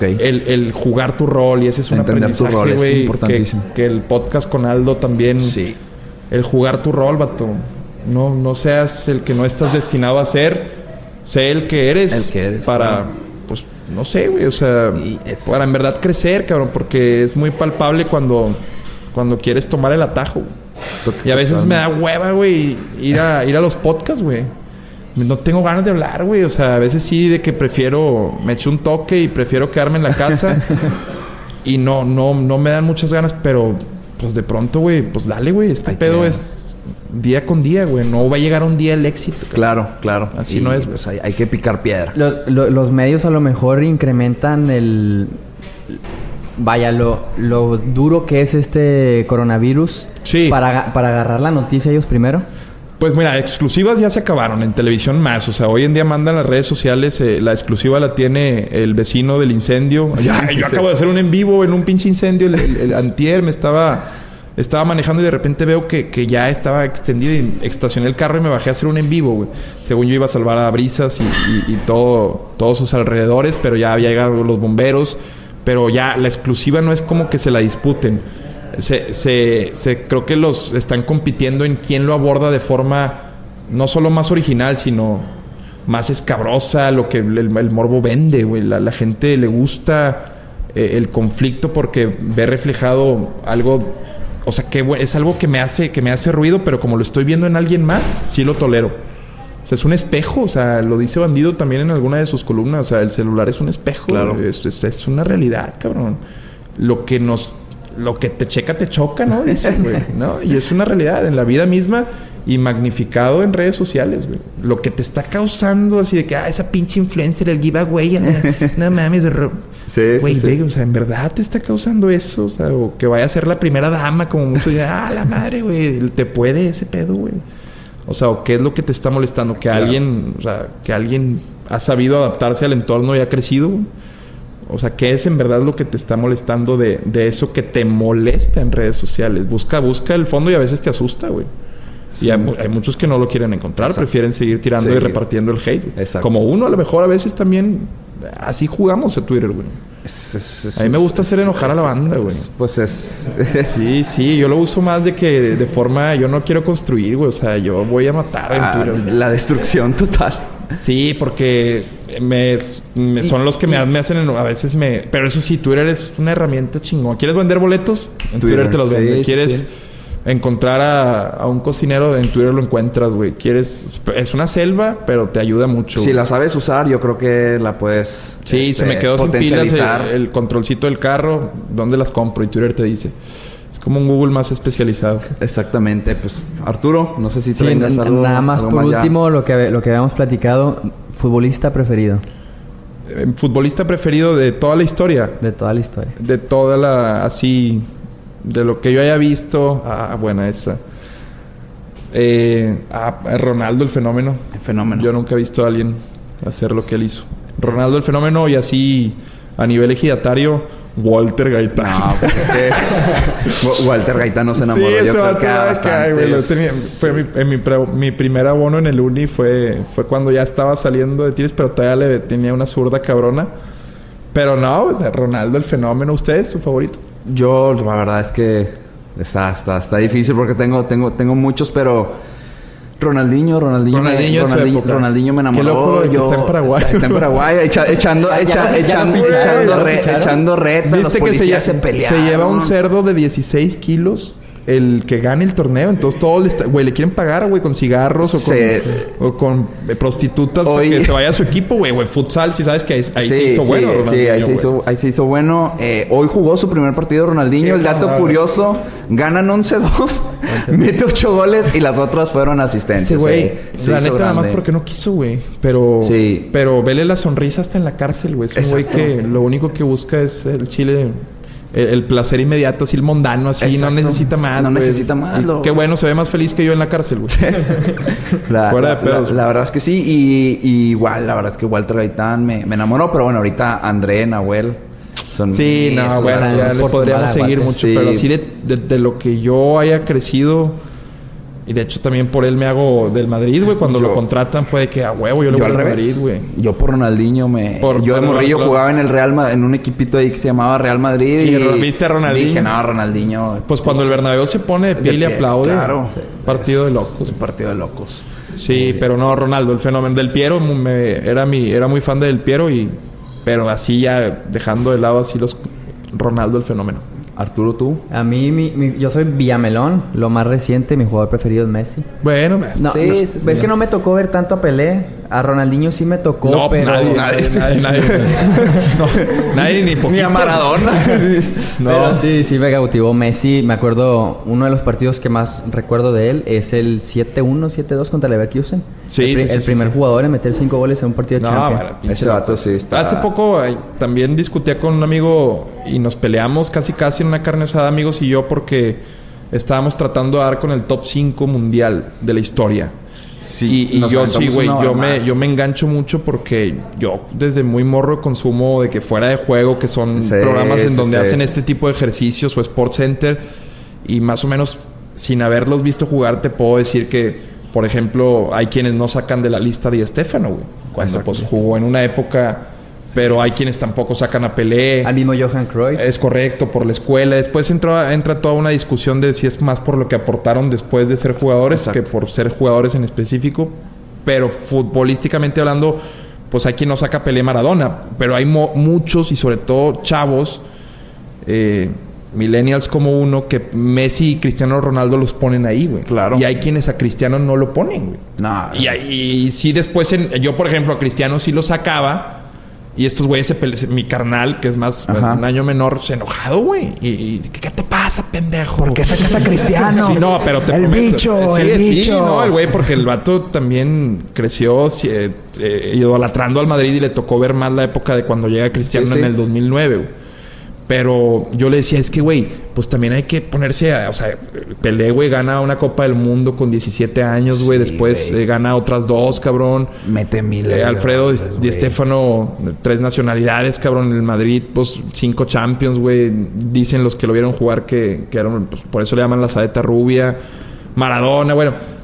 El, el jugar tu rol y ese es un Entender tu aprendizaje, rol es que- importantísimo. Que, el podcast con Aldo también... Sí. El jugar tu rol, vato. No, no seas el que no estás destinado a ser. Sé el que eres. El que eres, Para, pues, no sé, güey. O sea, para en verdad crecer, cabrón. Porque es muy palpable cuando, Cuando quieres tomar el atajo. Y a veces me da hueva, güey, ir a, ir a los podcasts, güey. No tengo ganas de hablar, güey. O sea, a veces sí de que prefiero... Me echo un toque y prefiero quedarme en la casa. y no, no, no me dan muchas ganas, pero... Pues de pronto, güey, pues dale, güey. Este pedo es día con día, güey. No va a llegar un día el éxito. Claro, claro. Así Y, no es, pues, hay, hay que picar piedra. Los, lo- los medios a lo mejor incrementan el... Vaya, lo, lo duro que es este coronavirus Sí. para, para agarrar la noticia ellos primero. Pues mira, exclusivas ya se acabaron, en televisión más. O sea, hoy en día mandan las redes sociales, eh, la exclusiva la tiene el vecino del incendio. Ya, yo acabo de hacer un en vivo en un pinche incendio. El, el- el antier me estaba, estaba manejando y de repente veo que, que ya estaba extendido y estacioné el carro y me bajé a hacer un en vivo, güey. Según yo iba a salvar a Brisas y, y- y todo, todos sus alrededores, pero ya había llegado los bomberos. Pero ya la exclusiva no es como que se la disputen se, se, se- creo que los están compitiendo en quién lo aborda de forma no solo más original, sino más escabrosa, lo que el, el morbo vende, güey. La, la gente le gusta eh, el conflicto porque ve reflejado algo, o sea, que es algo que me hace que me hace ruido, pero como lo estoy viendo en alguien más, sí lo tolero. O sea, es un espejo, o sea, lo dice Bandido también en alguna de sus columnas, o sea, el celular es un espejo, Claro. es, es- es una realidad, cabrón. Lo que nos, lo que te checa, te choca, ¿no? Dicen, güey, ¿no? Y es una realidad en la vida misma y magnificado en redes sociales, güey. Lo que te está causando así de que, ah, esa pinche influencer, el giveaway, no, no mames, Sí, sí, Güey, sí. ve, o sea, en verdad te está causando eso, o sea, o que vaya a ser la primera dama, como muchos dicen, ah, la madre, güey, te puede ese pedo, güey. O sea, o qué es lo que te está molestando, que alguien, o sea, que alguien ha sabido adaptarse al entorno y ha crecido. güey. O sea, ¿qué es en verdad lo que te está molestando de, de eso que te molesta en redes sociales? Busca, busca el fondo y a veces te asusta, güey. Y hay, hay muchos que no lo quieren encontrar, Exacto. prefieren seguir tirando y repartiendo el hate. Exacto. Como uno, a lo mejor a veces también así jugamos a Twitter, güey. Es- es- es- A mí me gusta hacer enojar a la banda, güey. es- Pues es... Sí, sí, yo lo uso más de que de forma, yo no quiero construir, güey. O sea, yo voy a matar en Ah, Twitter. la destrucción total. Sí, porque me, me- son los que me, me hacen, a veces me... Pero eso sí, Twitter es una herramienta chingón. ¿Quieres vender boletos? En Twitter, Twitter, te los sí, vende. sí, ¿Quieres sí. encontrar a, a un cocinero? En Twitter lo encuentras, güey. ¿Quieres...? Es una selva, pero te ayuda mucho. Si la sabes usar, yo creo que la puedes... Sí, este, se me quedó sin pilas el controlcito del carro. ¿Dónde las compro? Y Twitter te dice. Es como un Google más especializado. Exactamente. Pues, Arturo, no sé si Sí, algo... nada más algo por último, lo que, lo que habíamos platicado, futbolista preferido Eh, futbolista preferido de toda la historia. de toda la historia. De toda la... Así... De lo que yo haya visto. Ah, buena esa. Eh, ah, Ronaldo el fenómeno. Fenómeno. Yo nunca he visto a alguien hacer lo que él hizo. Ronaldo el fenómeno y así a nivel ejidatario, Walter Gaitán. No, pues es que... Wa- Walter Gaitán se enamoró. Sí, yo creo que tenía- fue mi, en mi, primer abono en el uni fue, fue cuando ya estaba saliendo de tiros, pero todavía le tenía una zurda cabrona. Pero no, Ronaldo el fenómeno. ¿Usted es su favorito? Yo, la verdad es que está, está, está difícil porque tengo, tengo, tengo muchos, pero Ronaldinho, Ronaldinho, Ronaldinho me, Ronaldinho, me enamoró. Qué loco que Yo- está en Paraguay. Está, está en Paraguay, echa- echando, Ya- echa- ya echando, echando, re- echando retas. los ¿Viste que se, policías lle- se, pelearon. se lleva un cerdo de 16 kilos? El que gane el torneo. Entonces todos le, está- güey, le quieren pagar, güey, con cigarros o con, Se- o con eh, prostitutas Hoy- para que se vaya a su equipo, güey. Güey, futsal, si sabes que ahí, ahí sí, se hizo sí, bueno. sí, Ronaldinho, ahí se, hizo, ahí se hizo bueno. Eh, hoy jugó su primer partido Ronaldinho. Qué El dato curioso, ganan 11-2, mete 8 goles y las otras fueron asistentes. Ese güey, la neta, nada más porque no quiso, güey. Pero, Sí. pero vele la sonrisa hasta en la cárcel, güey. Es un güey que lo único que busca es el chile, el, el placer inmediato, así el mundano, así. Exacto. No necesita más, No güey. necesita más, lo- Qué bueno, se ve más feliz que yo en la cárcel, güey. La, Fuera de pedos. la- la verdad es que sí. Y, y igual, la verdad es que Walter Gaitán me, me enamoró. Pero bueno, ahorita André, Nahuel son... Sí, no, bueno, ya le podríamos seguir mucho, Sí. pero así de, de- de lo que yo haya crecido, y de hecho también por él me hago del Madrid, güey, cuando Yo- lo contratan fue de que a huevo yo le voy al. Madrid, güey. Yo por Ronaldinho me... Por- yo de morrillo jugaba en el Real Ma- en un equipito ahí que se llamaba Real Madrid. Y Y, viste a Ronaldinho. Dije, no, Ronaldinho... Pues cuando el Bernabéu se pone de pie y de le aplaude, Claro. partido de locos. partido de locos. Sí, pero no, Ronaldo, el fenómeno del Piero, me- era mi, era muy fan del Piero y, pero así ya dejando de lado así los Ronaldo el fenómeno. Arturo, tú. A mí, mi- mi- yo soy Villamelón, lo más reciente, mi jugador preferido es Messi. Bueno, No, Sí, no, sí, sí. es que no me tocó ver tanto a Pelé. A Ronaldinho sí me tocó, no, pues pero... nadie, nadie, nadie, nadie. No, nadie ni poquito. Ni a Maradona. No. Pero sí, sí me cautivó Messi. Me acuerdo, uno de los partidos que más recuerdo de él es el 7-1, 7-2 contra Leverkusen. Sí, el, pri- sí, sí, el sí, primer sí. jugador en meter 5 goles en un partido de No, Champions. bueno, pinche Ese vato sí está... Hace poco ay, también discutía con un amigo y nos peleamos casi casi en una carne asada, amigos y yo, porque estábamos tratando de dar con el top 5 mundial de la historia. Sí, y, yo sí, güey, yo me, yo me engancho mucho porque yo desde muy morro consumo de que fuera de juego, que son Sí, programas en sí, donde sí. hacen este tipo de ejercicios o Sports Center y más o menos sin haberlos visto jugar te puedo decir que, por ejemplo, hay quienes no sacan de la lista de Estefano, güey, cuando pues jugó en una época, pero hay quienes tampoco sacan a Pelé. Al mismo Johan Cruyff. Es correcto, por la escuela. Después entró, entra toda una discusión de si es más por lo que aportaron después de ser jugadores Exacto. que por ser jugadores en específico. Pero futbolísticamente hablando, pues hay quien no saca Pelé Maradona. Pero hay mo- muchos y sobre todo chavos, eh, millennials como uno, que Messi y Cristiano Ronaldo los ponen ahí, güey. Claro. Y hay quienes a Cristiano no lo ponen, güey. No, Y, ahí- y sí después, en- yo por ejemplo a Cristiano sí lo sacaba. Y estos güeyes, se mi carnal, que es más, Ajá. un año menor, se enojado, güey. Y, y, ¿qué te pasa, pendejo? ¿Por qué sacas a Cristiano? Sí, no, pero te El prometo- bicho, Sí, el sí, bicho. no, el güey, porque el vato también creció sí, eh, eh, idolatrando al Madrid y le tocó ver más la época de cuando llega Cristiano Sí, sí. en el 2009, güey. Pero yo le decía, es que, güey, pues también hay que ponerse a... O sea, Pelé, güey, gana una Copa del Mundo con 17 años, güey. Sí, Después eh, gana otras dos, cabrón. Mete mil. Eh, Alfredo Di, Di. Stefano, tres nacionalidades, cabrón. En el Madrid, pues cinco Champions, güey. Dicen los que lo vieron jugar que, que eran, pues, por eso le llaman la saeta rubia. Maradona, bueno.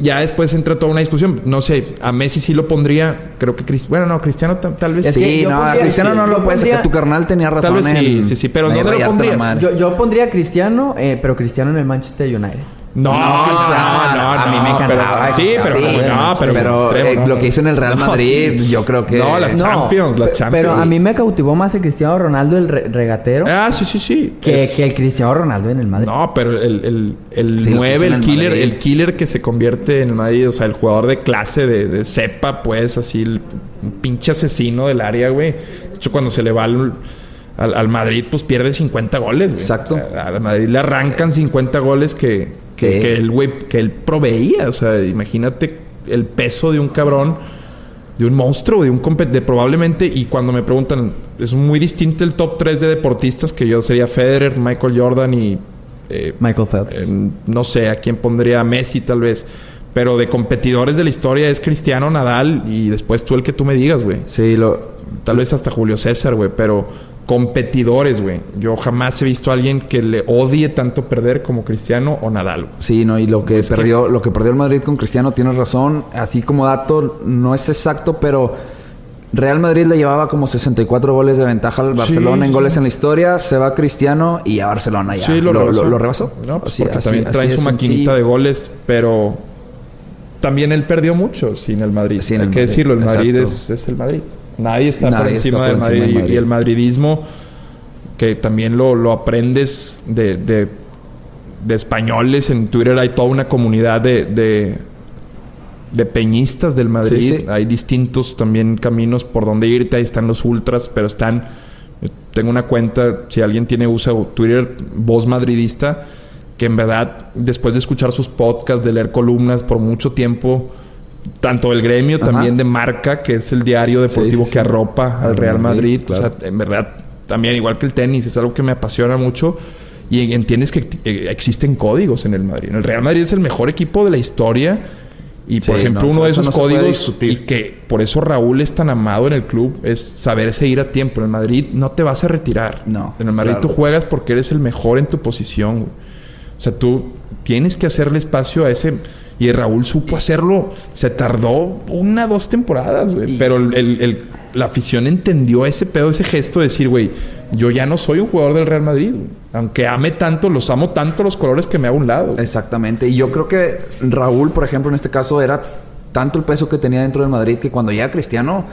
Ya después entra toda una discusión. No sé, a Messi sí lo pondría. Creo que Cristiano. Bueno, no, Cristiano ta- tal vez Es sí. que Sí, yo no, a pondría- Cristiano no lo puedes pondría- sacar. Tu carnal tenía razón. Tal vez sí, en- sí, sí, pero ¿dónde lo pondrías? Yo, yo pondría a Cristiano, eh, pero Cristiano en el Manchester United. No, no, no, no, a mí me encantaba. pero- sí, pero, Sí, no, pero, pero, extremo, eh, no, lo que hizo en el Real No, Madrid, sí. yo creo que... No, las Champions, las Champions. Pero a mí me cautivó más el Cristiano Ronaldo, el re- regatero, Ah, sí, sí, sí. que, Es- que el Cristiano Ronaldo en el Madrid. No, pero el, el, el Sí, lo 9, puso en el el killer, Madrid. el killer que se convierte en el Madrid, o sea, el jugador de clase de, de cepa, pues, así, el pinche asesino del área, güey. De hecho, cuando se le va al, al, al Madrid, pues pierde 50 goles, güey. Exacto. O sea, al Madrid le arrancan 50 goles que, que, el güey, que él proveía. O sea, imagínate el peso de un cabrón. De un monstruo, de un de probablemente, y cuando me preguntan, es muy distinto el top 3 de deportistas, que yo sería Federer, Michael Jordan y eh, Michael Phelps. eh, no sé a quién pondría Messi tal vez. Pero de competidores de la historia es Cristiano, Nadal y después tú el que tú me digas, güey. Sí, lo... Tal vez hasta Julio César, güey. Pero competidores, güey. Yo jamás he visto a alguien que le odie tanto perder como Cristiano o Nadal. Sí, no, y lo que perdió, lo que perdió el Madrid con Cristiano, tienes razón. Así como dato, no es exacto, pero Real Madrid le llevaba como 64 goles de ventaja al Barcelona en sí. goles en la historia. Se va Cristiano y a Barcelona ya. Sí, lo, rebasó. lo, No, pues Así- porque así- también de su maquinita de goles, pero también él perdió mucho sin el Madrid. Sin Hay el que Madrid, decirlo, el Madrid es el Madrid. Nadie está por está encima por del encima Madrid, del y- Madrid. y el madridismo que también lo, lo aprendes de, de, de españoles. En Twitter hay toda una comunidad de, de, de peñistas del Madrid. Sí, sí. Hay distintos también caminos por donde irte. Ahí están los ultras, pero están... Tengo una cuenta, si alguien tiene usa Twitter, voz madridista, que en verdad, después de escuchar sus podcasts, de leer columnas por mucho tiempo, tanto del gremio, Ajá. también de Marca, que es el diario deportivo Sí, sí, que arropa al Al Real Madrid. O sea, en verdad, también igual que el tenis, es algo que me apasiona mucho. Y entiendes que eh, existen códigos en el Madrid. El Real Madrid es el mejor equipo de la historia. Y por Sí, ejemplo, no, uno de eso esos no códigos, y que por eso Raúl es tan amado en el club, es saberse ir a tiempo. En el Madrid no te vas a retirar. No, En el Madrid claro. tú juegas porque eres el mejor en tu posición. güey. O sea, tú tienes que hacerle espacio a ese. Y Raúl supo hacerlo. Se tardó una, dos temporadas, güey. Pero el- el- el- la afición entendió ese pedo, ese gesto de decir, güey, yo ya no soy un jugador del Real Madrid. güey. Aunque ame tanto, los amo tanto los colores que me hago un lado. güey. Exactamente. Y yo creo que Raúl, por ejemplo, en este caso era tanto el peso que tenía dentro del Madrid que cuando llega Cristiano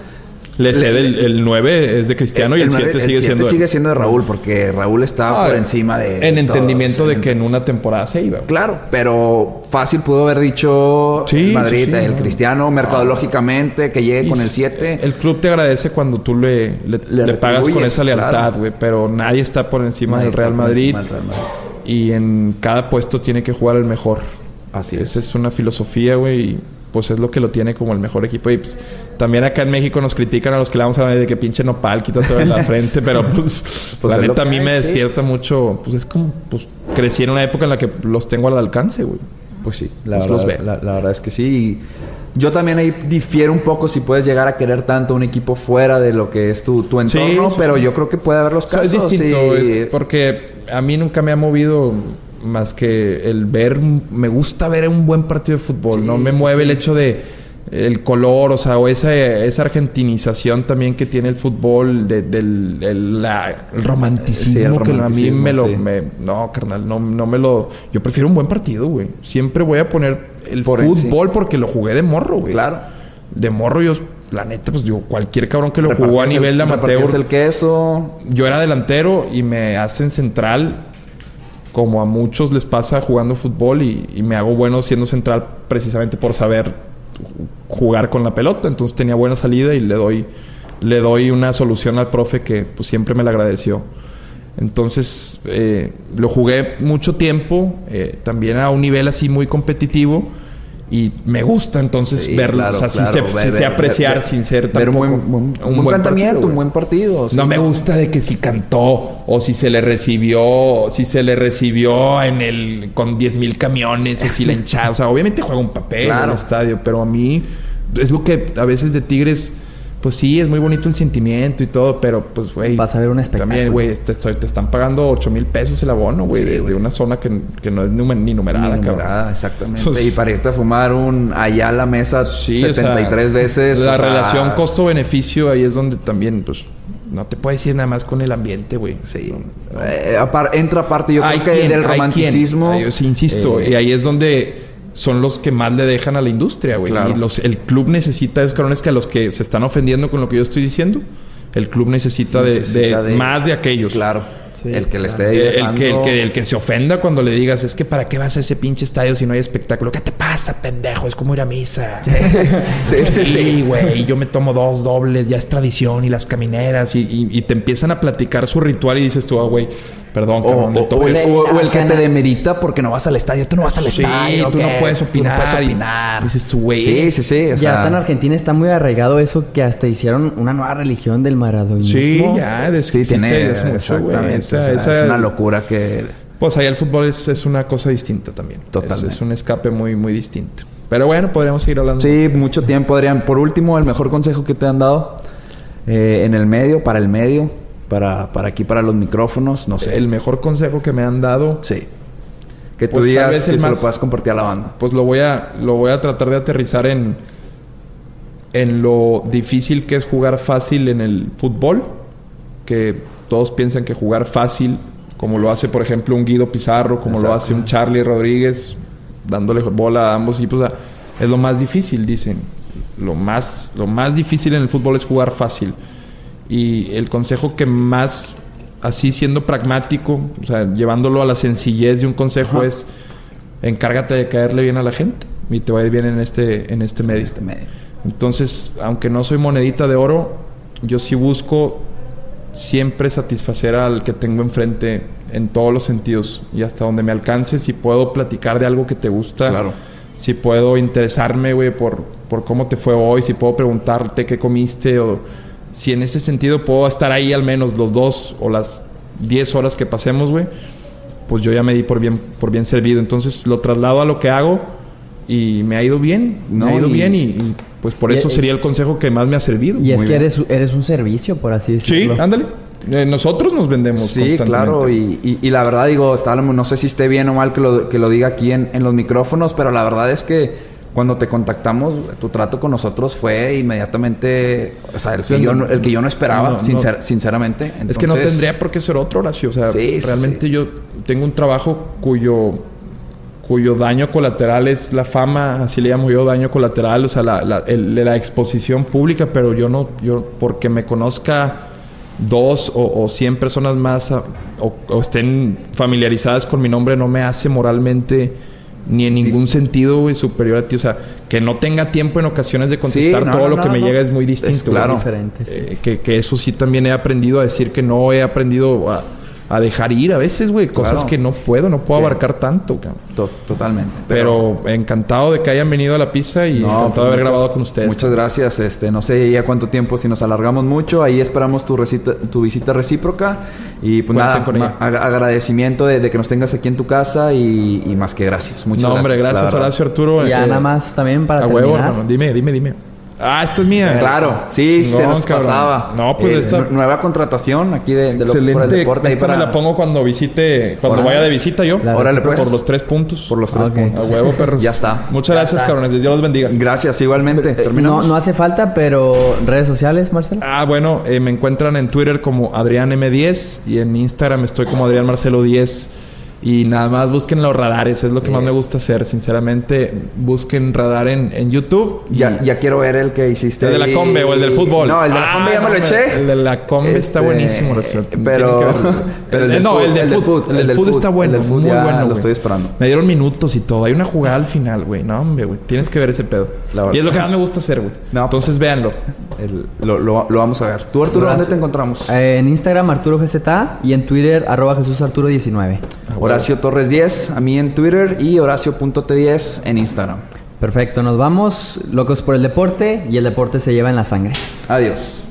Le cede el, el 9 es de Cristiano y el 7 nueve- sigue siete siendo de- sigue siendo de Raúl porque Raúl estaba Ah, por encima de En de entendimiento todos. de que en una temporada se iba. Claro, pero fácil pudo haber dicho Sí, Madrid, sí, sí, el no. Cristiano, mercadológicamente, que llegue con el s- 7. El club te agradece cuando tú le, le, Le le pagas con esa lealtad, claro. güey. Pero nadie está por encima del Real Madrid. Y en cada puesto tiene que jugar el mejor. Así Esa es. es una filosofía, güey. Pues es lo que lo tiene como el mejor equipo. Y pues también acá en México nos critican a los que le vamos a hablar de que pinche nopal, quita todo en la frente. Pero pues, Pues la neta a mí hay, me sí. despierta mucho. Pues es como, pues crecí en una época en la que los tengo al alcance, güey. Pues sí, la, Pues verdad, los. La, la verdad es que sí. Y yo también ahí difiero un poco si puedes llegar a querer tanto un equipo fuera de lo que es tu, tu entorno, sí, pero sí. yo creo que puede haber los O sea, casos. es distinto, es porque a mí nunca me ha movido más que el ver, me gusta ver un buen partido de fútbol, no me mueve el hecho de el color, o sea, o esa, esa argentinización también que tiene el fútbol, de- del el, la- el romanticismo, que a mí me lo... me- no, carnal, no, no me lo... Yo prefiero un buen partido, güey. Siempre voy a poner el Por fútbol porque lo jugué de morro, güey. Claro. De morro yo... La neta, pues digo, cualquier cabrón que lo jugó a Repartías el- nivel de amateur el queso. yo era delantero y me hacen central, como a muchos les pasa jugando fútbol, y, me hago bueno siendo central precisamente por saber jugar con la pelota. Entonces tenía buena salida y le doy, le doy una solución al profe que pues, siempre me la agradeció. Entonces eh, lo jugué mucho tiempo, eh, también a un nivel así muy competitivo. Y me gusta entonces Sí, verlo, claro, o sea, sí claro. sé, Ver- sí sé ver- apreciar ver- sin ser ver un tampoco buen, un, un buen planteamiento, partido, un buen partido. sí. No me gusta de que si cantó o si se le recibió, si se le recibió en el con 10 mil camiones o si la hinchada. O sea, obviamente juega un papel en el estadio, pero a mí es lo que a veces de Tigres, pues sí, es muy bonito el sentimiento y todo, pero pues, güey. Vas a ver un espectáculo. También, güey, te, te están pagando 8 mil pesos el abono, güey, Sí, de, una zona que, que no es ni numerada, Ni cabrón. numerada, exactamente. Entonces- y para irte a fumar un allá a la mesa Sí, o sea, 73 veces. La o sea, relación costo-beneficio ahí es donde también, pues, no te puedes ir nada más con el ambiente, güey. Sí. Eh, apar- entra aparte, yo Hay creo que quien, del hay romanticismo. quien. Ay, yo sí insisto, eh, y ahí es donde son los que más le dejan a la industria, güey. Claro. Y los, el club necesita esos cabrones que a los que se están ofendiendo con lo que yo estoy diciendo, el club necesita, de- más de aquellos. Claro. el que le esté El, que, el, que, el que se ofenda cuando le digas, es que para qué vas a ese pinche estadio si no hay espectáculo. ¿Qué te pasa, pendejo? Es como ir a misa. Sí, sí, sí. güey. Yo me tomo dos dobles, ya es tradición y las camineras. Y, y- y te empiezan a platicar su ritual y dices tú, ah, güey, perdón, O, cabrón, le o- tomo o el, o- o el que te demerita porque no vas al estadio. Tú no vas al Sí, estadio. tú no puedes Tú no opinar. puedes y opinar. Dices tú, güey. Sí, sí, sí. o ya sea, hasta en Argentina está muy arraigado eso que hasta hicieron una nueva religión del maradonismo. Sí, ya, Sí, tiene. mucho, exactamente. Esa- sea, esa- Es una locura que. Pues allá el fútbol es, es una cosa distinta también. Totalmente. Es, es un escape muy, muy distinto. Pero bueno, podríamos seguir hablando. Sí, mucho tiempo, Adrián. Por último, el mejor consejo que te han dado eh, en el medio, para el medio, para, para aquí, para los micrófonos, no sé. El mejor consejo que me han dado, Sí. Que tú Pues, digas que se lo puedas compartir a la banda. pues lo voy a, lo voy a tratar de aterrizar en, en lo difícil que es jugar fácil en el fútbol. Que todos piensan que jugar fácil, como lo hace, por ejemplo, un Guido Pizarro, como lo Exacto. hace un Charlie Rodríguez, dándole bola a ambos equipos, o sea, es lo más difícil, dicen. Lo más, lo más difícil en el fútbol es jugar fácil. Y el consejo que más, así siendo pragmático, o sea, llevándolo a la sencillez de un consejo es encárgate de caerle bien a la gente y te va a ir bien en este, en este medio. Este medio. Entonces, aunque no soy monedita de oro, yo sí busco siempre satisfacer al que tengo enfrente en todos los sentidos y hasta donde me alcance. Si puedo platicar de algo que te gusta, Claro. si puedo interesarme, güey, por, por cómo te fue hoy, si puedo preguntarte qué comiste o si en ese sentido puedo estar ahí al menos los dos o las 10 horas que pasemos, güey, pues yo ya me di por bien, por bien servido. Entonces lo traslado a lo que hago y me ha ido bien, No, me ha ido y- bien y, y, pues por y- eso sería el consejo que más me ha servido. Y es Muy que bien. eres, eres un servicio, por así Sí, decirlo. ándale. Eh, nosotros nos vendemos Sí, claro. Y, y- y la verdad, digo, está, no sé si esté bien o mal que lo, que lo diga aquí en, en los micrófonos, pero la verdad es que cuando te contactamos, tu trato con nosotros fue inmediatamente, o sea, el, Sí, que, yo, el que yo no esperaba, no, no. sincer- sinceramente. es que no tendría por qué ser otro Horacio. O sea, Sí, realmente sí. yo tengo un trabajo cuyo cuyo daño colateral es la fama, así le llamo yo daño colateral, o sea, la, la, el- la exposición pública, pero yo no, yo porque me conozca dos o, o 100 personas más a- o, o estén familiarizadas con mi nombre no me hace moralmente ni en ningún sentido güey, superior a ti. O sea, que no tenga tiempo en ocasiones de contestar no, todo no, lo no, que me llega es muy Es distinto. claro. Diferente, sí. Eh, que, que eso sí también he aprendido a decir que no he aprendido a, a dejar ir a veces, güey. Cosas Claro. que no puedo, no puedo Sí. abarcar tanto, cabrón. To- totalmente. Pero, encantado de que hayan venido a la pizza y No, encantado pues de haber muchas- grabado con ustedes. Muchas gracias. Este, no sé ya cuánto tiempo, si nos alargamos mucho, ahí esperamos tu, recita- tu visita recíproca. Y pues Cuenten nada, con ella. agradecimiento de, de que nos tengas aquí en tu casa y, y más que gracias. Muchas no, hombre, gracias. la gracias, verdad. Horacio Arturo. Y ya Eh, nada más también para A huevo, terminar. hermano. Dime, dime, dime. Ah, esta es mía. Claro, sí, se Chingón, nos cabrón. pasaba. No, pues Eh, esta- nu- Nueva contratación aquí de, de Locos por el Excelente. Deporte. ahí Esta para, me la pongo cuando visite, cuando Órale. vaya de visita yo. Claro. Órale, pues. Por los tres puntos. Por los tres Ok. A puntos. huevo, perros. Ya está. Muchas gracias, cabrones. Dios los bendiga. Gracias, igualmente. Eh, No, Terminamos. no hace falta, pero redes sociales, Marcelo. Ah, bueno, eh, me encuentran en Twitter como Adrián M10 y en Instagram estoy como Adrián Marcelo 10. Y nada más busquen los radares, es lo que más me gusta hacer, sinceramente. Busquen radar en, en YouTube. y- Ya, ya quiero ver el que hiciste. ¿El de la. Combe o el del fútbol? No, el de la Ah, Combe ya me lo eché. El de la Combe está Este, buenísimo, Horacio. pero- el Eh, del no, el del el fútbol. El el del fútbol está bueno. el del muy ya bueno. lo estoy esperando. Me dieron minutos y todo. Hay una jugada al final, güey. No, hombre, güey. Tienes que ver ese pedo. La verdad. Y es lo que más me gusta hacer, güey. No, Entonces véanlo. El- lo, lo- lo vamos a ver. ¿Tú, Arturo, dónde te encontramos? Eh, en Instagram, Arturo GZA y en Twitter, arroba Jesús Arturo 19. Horacio Torres 10, a mí en Twitter y Horacio.t10 en Instagram. Perfecto, nos vamos. Locos por el deporte y el deporte se lleva en la sangre. Adiós.